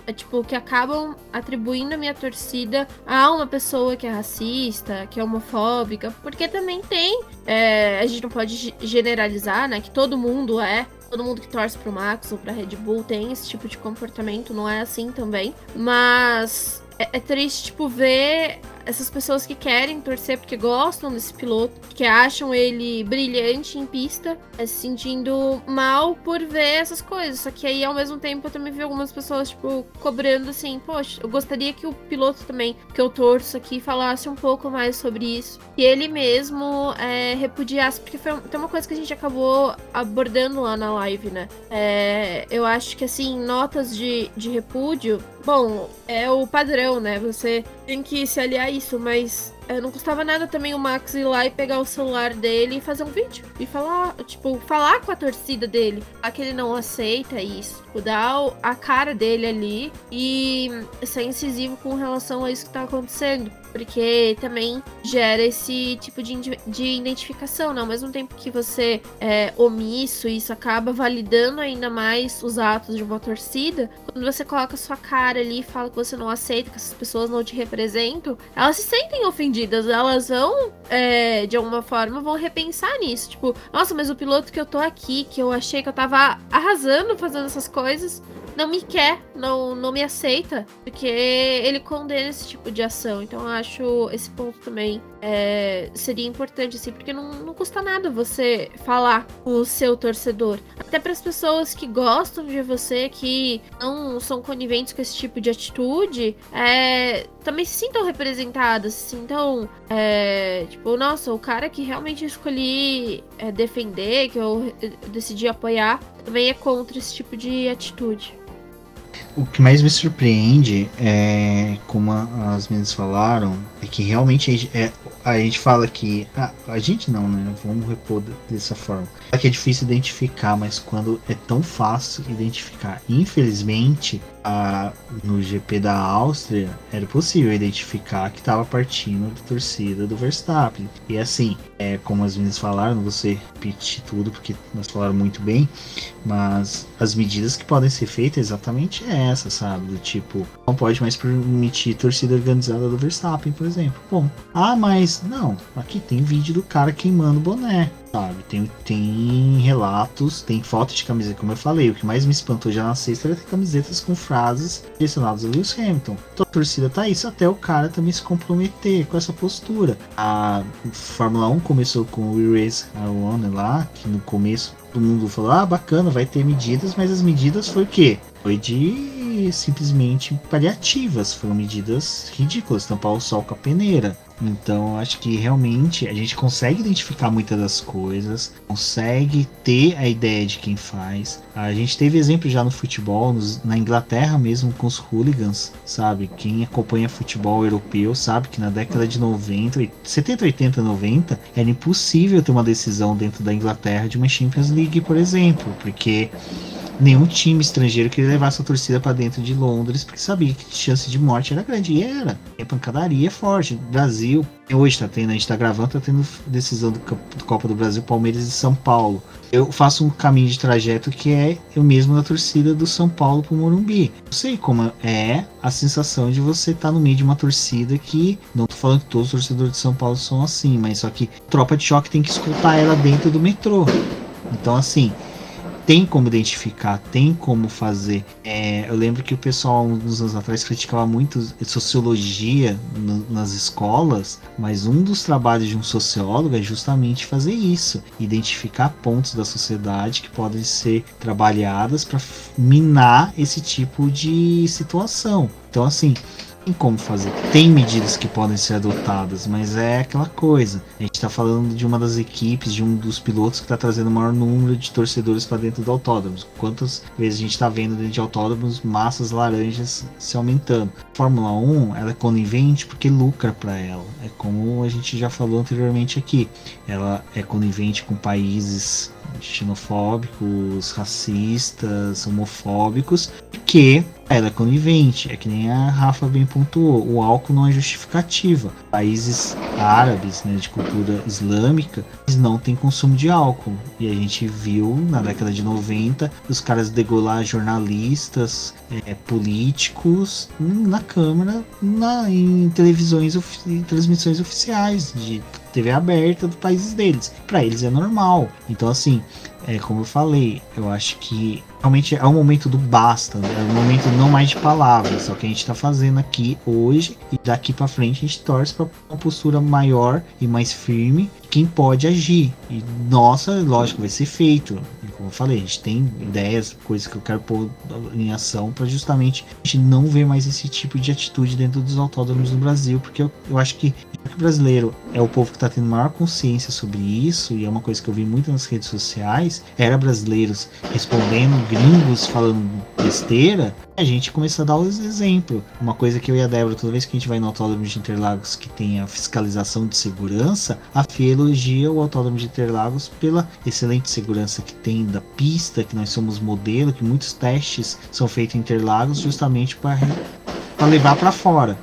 é, tipo, que acabam atribuindo a minha torcida a uma pessoa que é racista, que é homofóbica, porque também tem, é, a gente não pode generalizar, né, que todo mundo é. Todo mundo que torce pro Max ou pra Red Bull tem esse tipo de comportamento, não é assim também. Mas é, é triste, tipo, ver essas pessoas que querem torcer porque gostam desse piloto, que acham ele brilhante em pista, é, se sentindo mal por ver essas coisas. Só que aí, ao mesmo tempo, eu também vi algumas pessoas, tipo, cobrando assim, poxa, eu gostaria que o piloto também, que eu torço aqui, falasse um pouco mais sobre isso. Que ele mesmo é, repudiasse, porque foi tem uma coisa que a gente acabou abordando lá na live, né? É, eu acho que, assim, notas de, de repúdio, bom, é o padrão, né? Você tem que se aliar isso, mas é, não custava nada também o Max ir lá e pegar o celular dele e fazer um vídeo. E falar, tipo, falar com a torcida dele. A que ele não aceita isso. Tipo, dar a cara dele ali e ser incisivo com relação a isso que tá acontecendo. Porque também gera esse tipo de, de identificação, né? Ao mesmo tempo que você é omisso, isso acaba validando ainda mais os atos de uma torcida. Quando você coloca sua cara ali e fala que você não aceita, que essas pessoas não te representam, elas se sentem ofendidas elas vão, é, de alguma forma, vão repensar nisso. Tipo, nossa, mas o piloto que eu tô aqui, que eu achei que eu tava arrasando fazendo essas coisas, não me quer, não, não me aceita, porque ele condena esse tipo de ação. Então eu acho esse ponto também é, seria importante, assim, porque não, não custa nada você falar com o seu torcedor. Até para as pessoas que gostam de você, que não são coniventes com esse tipo de atitude, é, também se sintam representadas, se sintam, é, tipo, nossa, o cara que realmente escolhi é, defender, que eu decidi apoiar, também é contra esse tipo de atitude o que mais me surpreende é, como as meninas falaram, é que realmente é, a gente fala que. Ah, a gente não, né? Vamos repor dessa forma. É que é difícil identificar, mas quando é tão fácil identificar. Infelizmente, a, no GP da Áustria, era possível identificar que estava partindo da torcida do Verstappen. E assim, é, como as meninas falaram, não vou repetir tudo porque nós falaram muito bem, mas as medidas que podem ser feitas é exatamente essa, sabe? Do tipo, não pode mais permitir torcida organizada do Verstappen, por exemplo. Bom, ah, mas não, aqui tem vídeo do cara queimando o boné. Sabe? Tem, tem relatos, tem foto de camiseta, como eu falei. O que mais me espantou já na sexta era ter camisetas com frases direcionadas a Lewis Hamilton. Então a torcida tá isso até o cara também se comprometer com essa postura. A Fórmula 1 começou com o Race One lá, que no começo todo mundo falou: ah, bacana, vai ter medidas, mas as medidas foi o quê? Foi de simplesmente paliativas, foram medidas ridículas, tampar o sol com a peneira. Então, acho que realmente a gente consegue identificar muitas das coisas, consegue ter a ideia de quem faz. A gente teve exemplo já no futebol, nos, na Inglaterra mesmo, com os hooligans, sabe? Quem acompanha futebol europeu sabe que na década de 90, 70, 80, 90, era impossível ter uma decisão dentro da Inglaterra de uma Champions League, por exemplo, porque nenhum time estrangeiro queria levar sua torcida para dentro de Londres, porque sabia que a chance de morte era grande. E era. E a pancadaria é forte. Brasil, hoje tá tendo, a gente tá gravando, tá tendo decisão do, do, Copa do Brasil, Palmeiras e São Paulo. Eu faço um caminho de trajeto que é eu mesmo na torcida do São Paulo pro Morumbi. Eu sei como é a sensação de você estar tá no meio de uma torcida que, não tô falando que todos os torcedores de São Paulo são assim, mas só que tropa de choque tem que escutar ela dentro do metrô. Então, assim, tem como identificar, tem como fazer. É, eu lembro que o pessoal, uns anos atrás, criticava muito sociologia no, nas escolas, mas um dos trabalhos de um sociólogo é justamente fazer isso: identificar pontos da sociedade que podem ser trabalhadas para minar esse tipo de situação. Então, assim, tem como fazer. Tem medidas que podem ser adotadas, mas é aquela coisa. A gente está falando de uma das equipes, de um dos pilotos que está trazendo o maior número de torcedores para dentro do autódromo. Quantas vezes a gente está vendo dentro de autódromos massas laranjas se aumentando? Fórmula 1 ela é conivente porque lucra para ela. É como a gente já falou anteriormente aqui. Ela é conivente com países xenofóbicos, racistas, homofóbicos, que ela é conivente, é que nem a Rafa bem pontuou, o álcool não é justificativa. Países árabes, né, de cultura islâmica, eles não têm consumo de álcool. E a gente viu na década de 90 os caras degolar jornalistas, é, políticos na Câmara, na, em televisões, em transmissões oficiais de TV aberta dos países deles. Para eles é normal. Então, assim, é como eu falei, eu acho que realmente é o momento do basta, né? é o momento não mais de palavras, é o que a gente está fazendo aqui hoje e daqui para frente a gente torce para uma postura maior e mais firme quem pode agir. E nossa, lógico, vai ser feito. Eu falei, a gente tem ideias, coisas que eu quero pôr em ação para justamente a gente não ver mais esse tipo de atitude dentro dos autódromos no Brasil, porque eu, eu acho que o brasileiro é o povo que está tendo maior consciência sobre isso, e é uma coisa que eu vi muito nas redes sociais, era brasileiros respondendo gringos falando besteira, a gente começa a dar os exemplos. Uma coisa que eu e a Débora, toda vez que a gente vai no autódromo de Interlagos que tem a fiscalização de segurança, a FIA elogia o autódromo de Interlagos pela excelente segurança que tem pista, que nós somos modelo, que muitos testes são feitos em Interlagos justamente para levar para fora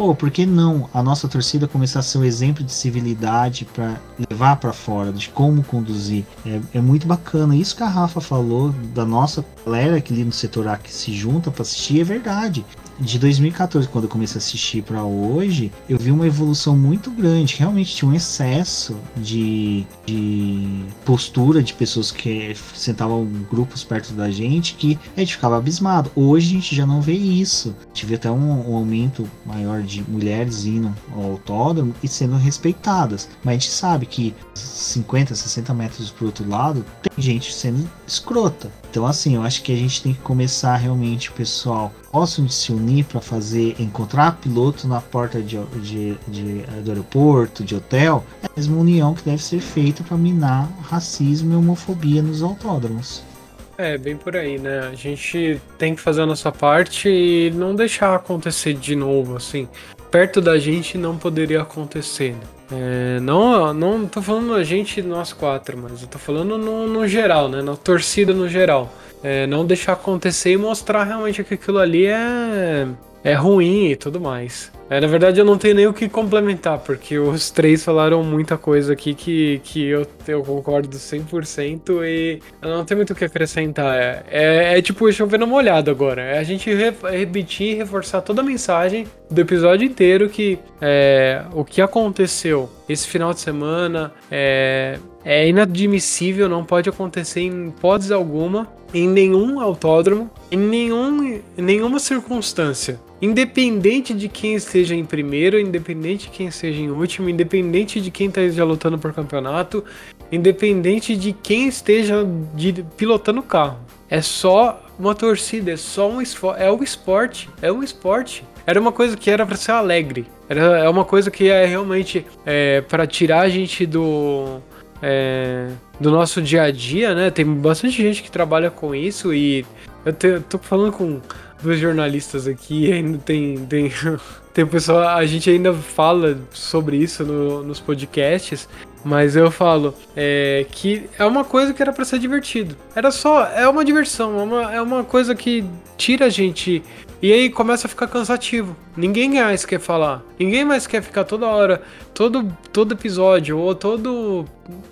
pô, por que não a nossa torcida começar a ser um exemplo de civilidade para levar para fora, de como conduzir? É, é, muito bacana. Isso que a Rafa falou da nossa galera que ali no setor A que se junta para assistir é verdade de 2014, quando eu comecei a assistir para hoje, eu vi uma evolução muito grande. Realmente tinha um excesso de, de postura de pessoas que sentavam grupos perto da gente que a gente ficava abismado. Hoje a gente já não vê isso. Tive até um, um aumento maior de mulheres indo ao autódromo e sendo respeitadas. Mas a gente sabe que 50, 60 metros pro outro lado tem gente sendo escrota. Então, assim, eu acho que a gente tem que começar realmente, pessoal, possam se unir para fazer, encontrar piloto na porta de, de, de, do aeroporto, de hotel. É a mesma união que deve ser feita para minar racismo e homofobia nos autódromos. É, bem por aí, né? A gente tem que fazer a nossa parte e não deixar acontecer de novo, assim. Perto da gente não poderia acontecer. Né? É, não, não tô falando a gente, nós quatro, mas eu tô falando no, no geral, né? Na torcida no geral. É, não deixar acontecer e mostrar realmente que aquilo ali é, é ruim e tudo mais. É, na verdade, eu não tenho nem o que complementar, porque os três falaram muita coisa aqui que, que eu, eu concordo 100% e eu não tenho muito o que acrescentar. É, é, é tipo chover no molhado agora. É a gente re, repetir e reforçar toda a mensagem do episódio inteiro que é, o que aconteceu esse final de semana é, é inadmissível, não pode acontecer em hipótese alguma, em nenhum autódromo, em, nenhum, nenhuma circunstância. Independente de quem esteja em primeiro, independente de quem esteja em último, independente de quem esteja lutando por campeonato, independente de quem esteja de, pilotando o carro. É só uma torcida, é só um é o esporte, é um esporte. Era uma coisa que era para ser alegre. Era é uma coisa que é realmente é, para tirar a gente do é, do nosso dia a dia, né? Tem bastante gente que trabalha com isso e eu, te, eu tô falando com dois jornalistas aqui, ainda tem, tem, tem pessoal, a gente ainda fala sobre isso no, nos podcasts, mas eu falo é, que é uma coisa que era para ser divertido. Era só, é uma diversão, é uma, é uma coisa que tira a gente e aí começa a ficar cansativo. Ninguém mais quer falar. Ninguém mais quer ficar toda hora, todo, todo episódio, ou todo.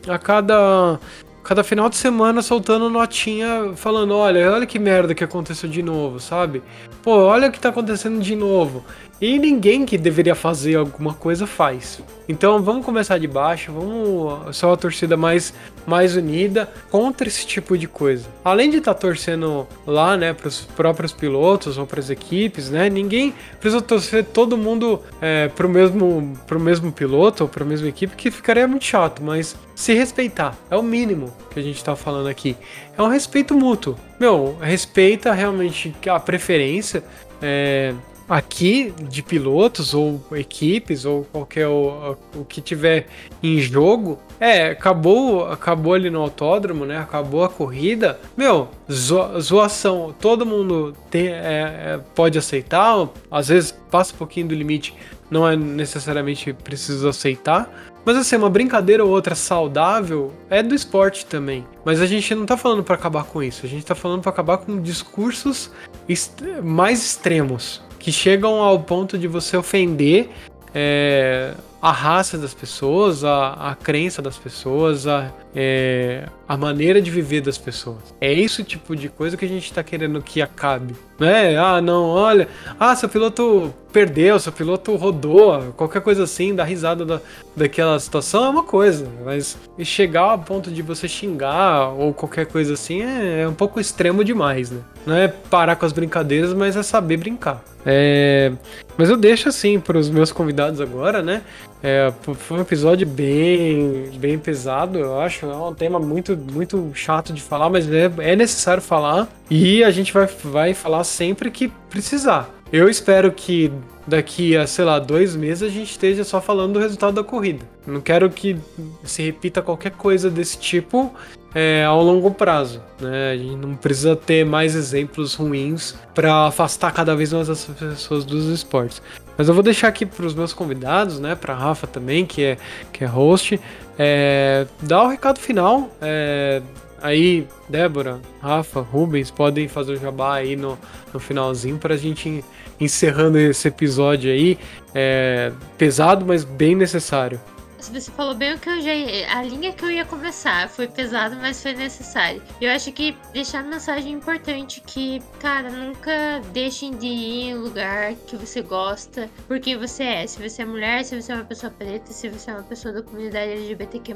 a cada. Cada final de semana soltando notinha falando, olha, olha que merda que aconteceu de novo, sabe? Pô, olha o que tá acontecendo de novo. E ninguém que deveria fazer alguma coisa faz. Então vamos começar de baixo, vamos ser uma torcida mais, mais unida contra esse tipo de coisa. Além de estar tá torcendo lá, né, para os próprios pilotos ou para as equipes, né, ninguém precisa torcer todo mundo é, para o mesmo, pro mesmo piloto ou para a mesma equipe, que ficaria muito chato, mas se respeitar é o mínimo que a gente está falando aqui. É um respeito mútuo. Meu, respeita realmente a preferência. É, aqui de pilotos ou equipes ou qualquer o, o que tiver em jogo, é, acabou, acabou ali no autódromo, né? Acabou a corrida. Meu, zo, zoação, todo mundo tem, é, é, pode aceitar, às vezes passa um pouquinho do limite, não é necessariamente preciso aceitar. Mas assim, uma brincadeira ou outra saudável é do esporte também. Mas a gente não tá falando para acabar com isso, a gente tá falando para acabar com discursos est mais extremos que chegam ao ponto de você ofender é, a raça das pessoas, a, a crença das pessoas, a, é, a maneira de viver das pessoas. É esse tipo de coisa que a gente está querendo que acabe. Né? Ah, não, olha, ah, seu piloto perdeu, seu piloto rodou, qualquer coisa assim, dar risada da, daquela situação é uma coisa, mas chegar ao ponto de você xingar ou qualquer coisa assim é, é um pouco extremo demais, né? Não é parar com as brincadeiras, mas é saber brincar. É, mas eu deixo assim para os meus convidados agora, né? É, foi um episódio bem, bem pesado, eu acho. É um tema muito, muito chato de falar, mas é, é necessário falar. E a gente vai, vai falar sempre que precisar. Eu espero que daqui a, sei lá, dois meses a gente esteja só falando do resultado da corrida. Não quero que se repita qualquer coisa desse tipo é, ao longo prazo. Né? A gente não precisa ter mais exemplos ruins para afastar cada vez mais as pessoas dos esportes. Mas eu vou deixar aqui para os meus convidados, né, para Rafa também, que é, que é host, é, dar o recado final. É, aí, Débora, Rafa, Rubens, podem fazer o jabá aí no, no finalzinho para a gente encerrando esse episódio aí. É, pesado, mas bem necessário. Você falou bem o que eu já. A linha que eu ia começar. Foi pesado, mas foi necessário. Eu acho que deixar a mensagem importante que, cara, nunca deixem de ir em um lugar que você gosta por quem você é. Se você é mulher, se você é uma pessoa preta, se você é uma pessoa da comunidade LGBTQ.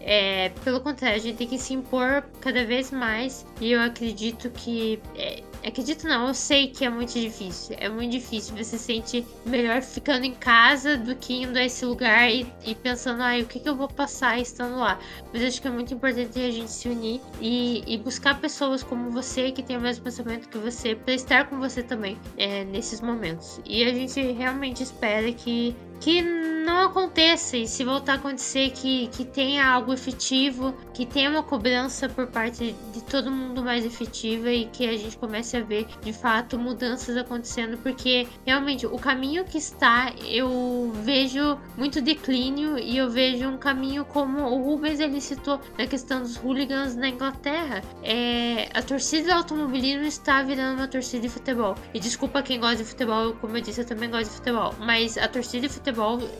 É, pelo contrário, a gente tem que se impor cada vez mais. E eu acredito que. É, Acredito não, eu sei que é muito difícil. É muito difícil. Você se sente melhor ficando em casa do que indo a esse lugar e, e pensando, ai, o que, que eu vou passar estando lá. Mas acho que é muito importante a gente se unir e, e buscar pessoas como você que tem o mesmo pensamento que você para estar com você também é, nesses momentos. E a gente realmente espera que que não aconteça e se voltar a acontecer que, que tenha algo efetivo, que tenha uma cobrança por parte de todo mundo mais efetiva e que a gente comece a ver de fato mudanças acontecendo, porque realmente o caminho que está eu vejo muito declínio e eu vejo um caminho como o Rubens ele citou na questão dos hooligans na Inglaterra. É, a torcida do automobilismo está virando uma torcida de futebol. E desculpa quem gosta de futebol, como eu disse, eu também gosto de futebol, mas a torcida de futebol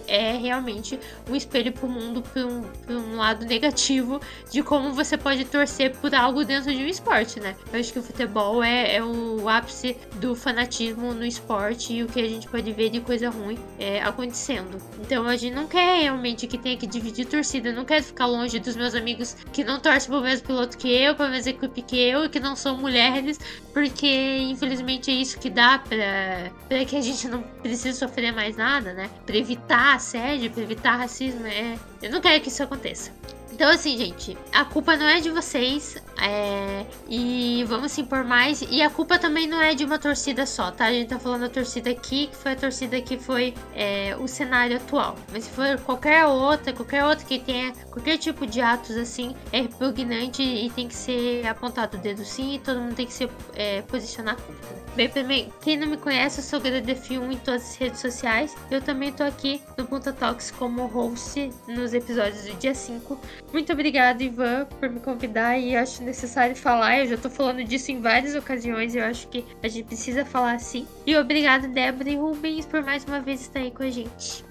é é realmente um espelho pro mundo, pra um, um lado negativo de como você pode torcer por algo dentro de um esporte, né? Eu acho que o futebol é, é o ápice do fanatismo no esporte e o que a gente pode ver de coisa ruim é, acontecendo. Então a gente não quer realmente que tenha que dividir torcida, não quero ficar longe dos meus amigos que não torcem pro mesmo piloto que eu, pra mesma equipe que eu e que não são mulheres, porque infelizmente é isso que dá pra que a gente não precise sofrer mais nada, né? Evitar assédio, pra evitar racismo, é... eu não quero que isso aconteça. Então, assim, gente, a culpa não é de vocês. É... E vamos se impor mais. E a culpa também não é de uma torcida só, tá? A gente tá falando da torcida aqui, que foi a torcida que foi é, o cenário atual. Mas se for qualquer outra, qualquer outra que tenha qualquer tipo de atos assim, é repugnante e tem que ser apontado o dedo sim e todo mundo tem que se é, posicionar contra. Bem, também, quem não me conhece, eu sou GDF1 em todas as redes sociais. Eu também tô aqui no Punta Talks como host nos episódios do dia 5. Muito obrigada, Ivan, por me convidar e acho necessário falar. Eu já tô falando disso em várias ocasiões e eu acho que a gente precisa falar assim. E obrigada, Débora e Rubens, por mais uma vez estar aí com a gente.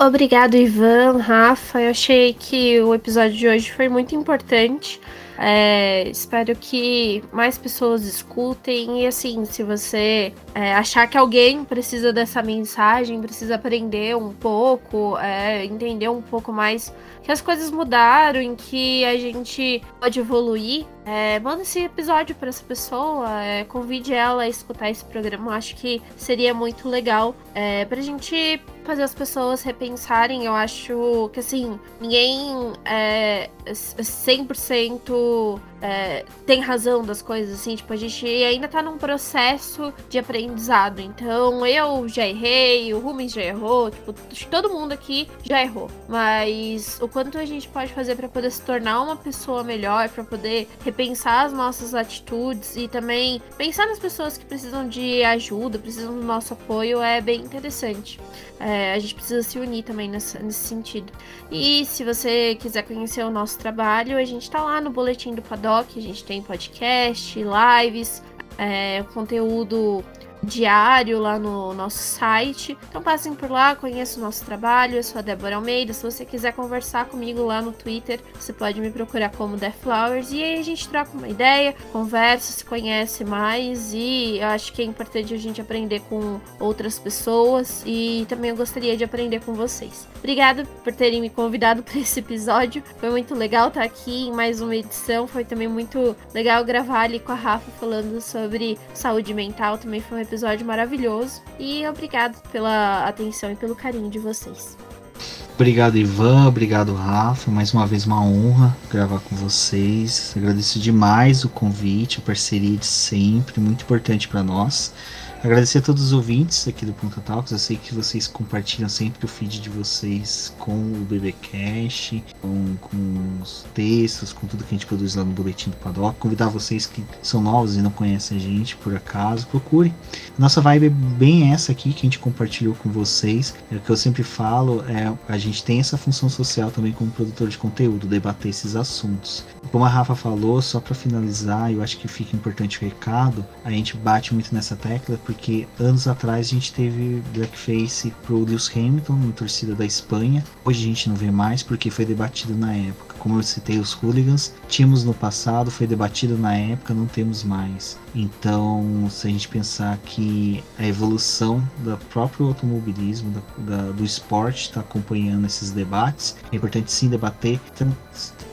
Obrigado, Ivan, Rafa. Eu achei que o episódio de hoje foi muito importante. É, espero que mais pessoas escutem. E assim, se você é, achar que alguém precisa dessa mensagem, precisa aprender um pouco, é, entender um pouco mais que as coisas mudaram, em que a gente pode evoluir, é, manda esse episódio para essa pessoa, é, convide ela a escutar esse programa. Eu acho que seria muito legal é, pra gente fazer as pessoas repensarem. Eu acho que assim, ninguém é 100% é, tem razão das coisas, assim, tipo, a gente ainda tá num processo de aprendizado. Então, eu já errei, o Rubens já errou, tipo, todo mundo aqui já errou. Mas o quanto a gente pode fazer para poder se tornar uma pessoa melhor, para poder repensar as nossas atitudes e também pensar nas pessoas que precisam de ajuda, precisam do nosso apoio, é bem interessante. É, a gente precisa se unir também nesse sentido. E se você quiser conhecer o nosso trabalho, a gente tá lá no Boletim do Paddock, a gente tem podcast, lives, é, conteúdo diário lá no nosso site. Então passem por lá, conheçam o nosso trabalho. Eu sou a Débora Almeida. Se você quiser conversar comigo lá no Twitter, você pode me procurar como The Flowers e aí a gente troca uma ideia, conversa, se conhece mais e eu acho que é importante a gente aprender com outras pessoas e também eu gostaria de aprender com vocês. Obrigada por terem me convidado para esse episódio. Foi muito legal estar aqui em mais uma edição. Foi também muito legal gravar ali com a Rafa falando sobre saúde mental. Também foi um episódio maravilhoso. E obrigado pela atenção e pelo carinho de vocês. Obrigado, Ivan. Obrigado, Rafa. Mais uma vez, uma honra gravar com vocês. Agradeço demais o convite, a parceria de sempre, muito importante para nós. Agradecer a todos os ouvintes aqui do Ponta Talks. Eu sei que vocês compartilham sempre o feed de vocês com o BBcast, com, com os textos, com tudo que a gente produz lá no Boletim do Paddock. Convidar vocês que são novos e não conhecem a gente, por acaso, procurem. Nossa vibe é bem essa aqui que a gente compartilhou com vocês. É o que eu sempre falo, é a gente tem essa função social também como produtor de conteúdo, debater esses assuntos. Como a Rafa falou, só para finalizar, eu acho que fica importante o recado, a gente bate muito nessa tecla porque anos atrás a gente teve blackface pro Lewis Hamilton na torcida da Espanha. Hoje a gente não vê mais porque foi debatido na época. Como eu citei os hooligans, tínhamos no passado, foi debatido na época, não temos mais. Então, se a gente pensar que a evolução do próprio automobilismo, da, da, do esporte, está acompanhando esses debates, é importante sim debater.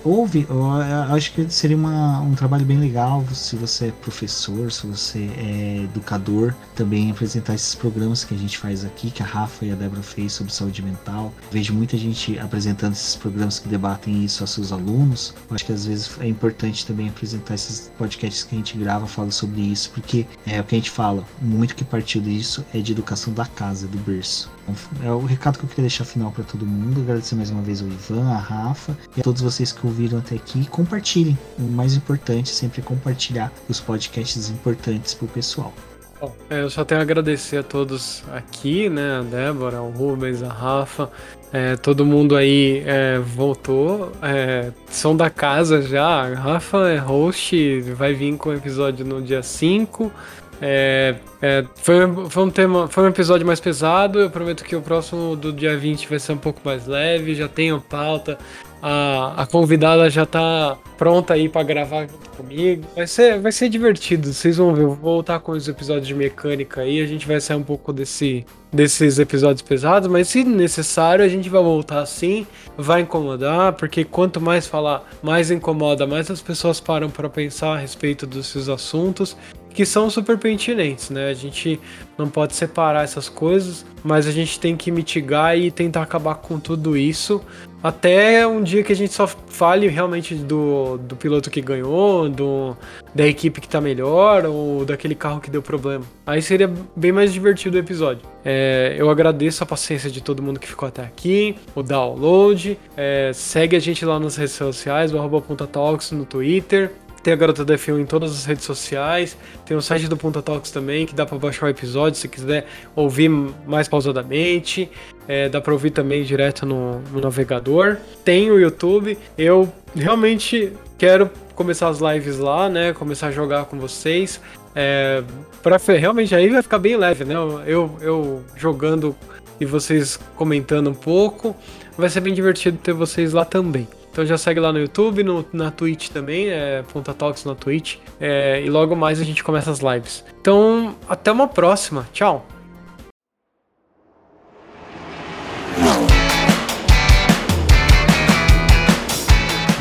Houve, eu acho que seria uma, um trabalho bem legal se você é professor, se você é educador, também apresentar esses programas que a gente faz aqui, que a Rafa e a Débora fez sobre saúde mental. Vejo muita gente apresentando esses programas que debatem isso a seus alunos. Eu acho que às vezes é importante também apresentar esses podcasts que a gente grava, fala sobre isso, porque é o que a gente fala, muito que partiu disso é de educação da casa, do berço. É o recado que eu queria deixar final para todo mundo. Agradecer mais uma vez ao Ivan, a Rafa e a todos vocês que ouviram até aqui. Compartilhem. O mais importante sempre é compartilhar os podcasts importantes para o pessoal. Bom, é, eu só tenho a agradecer a todos aqui, né? A Débora, o Rubens, a Rafa, é, todo mundo aí é, voltou, é, são da casa já. A Rafa é host, vai vir com o episódio no dia 5. É, é, foi, foi um tema, foi um episódio mais pesado. Eu prometo que o próximo do dia 20 vai ser um pouco mais leve. Já tenho pauta, a, a convidada já tá pronta aí para gravar comigo. Vai ser, vai ser divertido, vocês vão ver. Eu vou voltar com os episódios de mecânica aí, a gente vai sair um pouco desse, desses episódios pesados, mas se necessário a gente vai voltar sim, vai incomodar, porque quanto mais falar, mais incomoda, mais as pessoas param para pensar a respeito desses assuntos que são super pertinentes, né? A gente não pode separar essas coisas, mas a gente tem que mitigar e tentar acabar com tudo isso até um dia que a gente só fale realmente do, do piloto que ganhou, do, da equipe que tá melhor ou daquele carro que deu problema. Aí seria bem mais divertido o episódio. É, eu agradeço a paciência de todo mundo que ficou até aqui, o download. É, segue a gente lá nas redes sociais, o arroba Talks no Twitter. Tem a Garota da F1 em todas as redes sociais. Tem o site do Punta Talks também, que dá para baixar o episódio se quiser ouvir mais pausadamente. É, dá para ouvir também direto no, no navegador. Tem o YouTube. Eu realmente quero começar as lives lá, né? Começar a jogar com vocês. É, pra, realmente aí vai ficar bem leve, né? Eu, eu jogando e vocês comentando um pouco. Vai ser bem divertido ter vocês lá também. Então já segue lá no YouTube, no, na Twitch também, é Ponta Talks na Twitch. É, e logo mais a gente começa as lives. Então, até uma próxima. Tchau!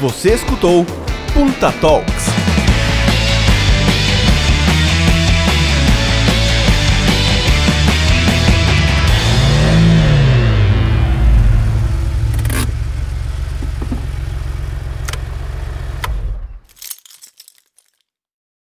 Você escutou Punta Talks.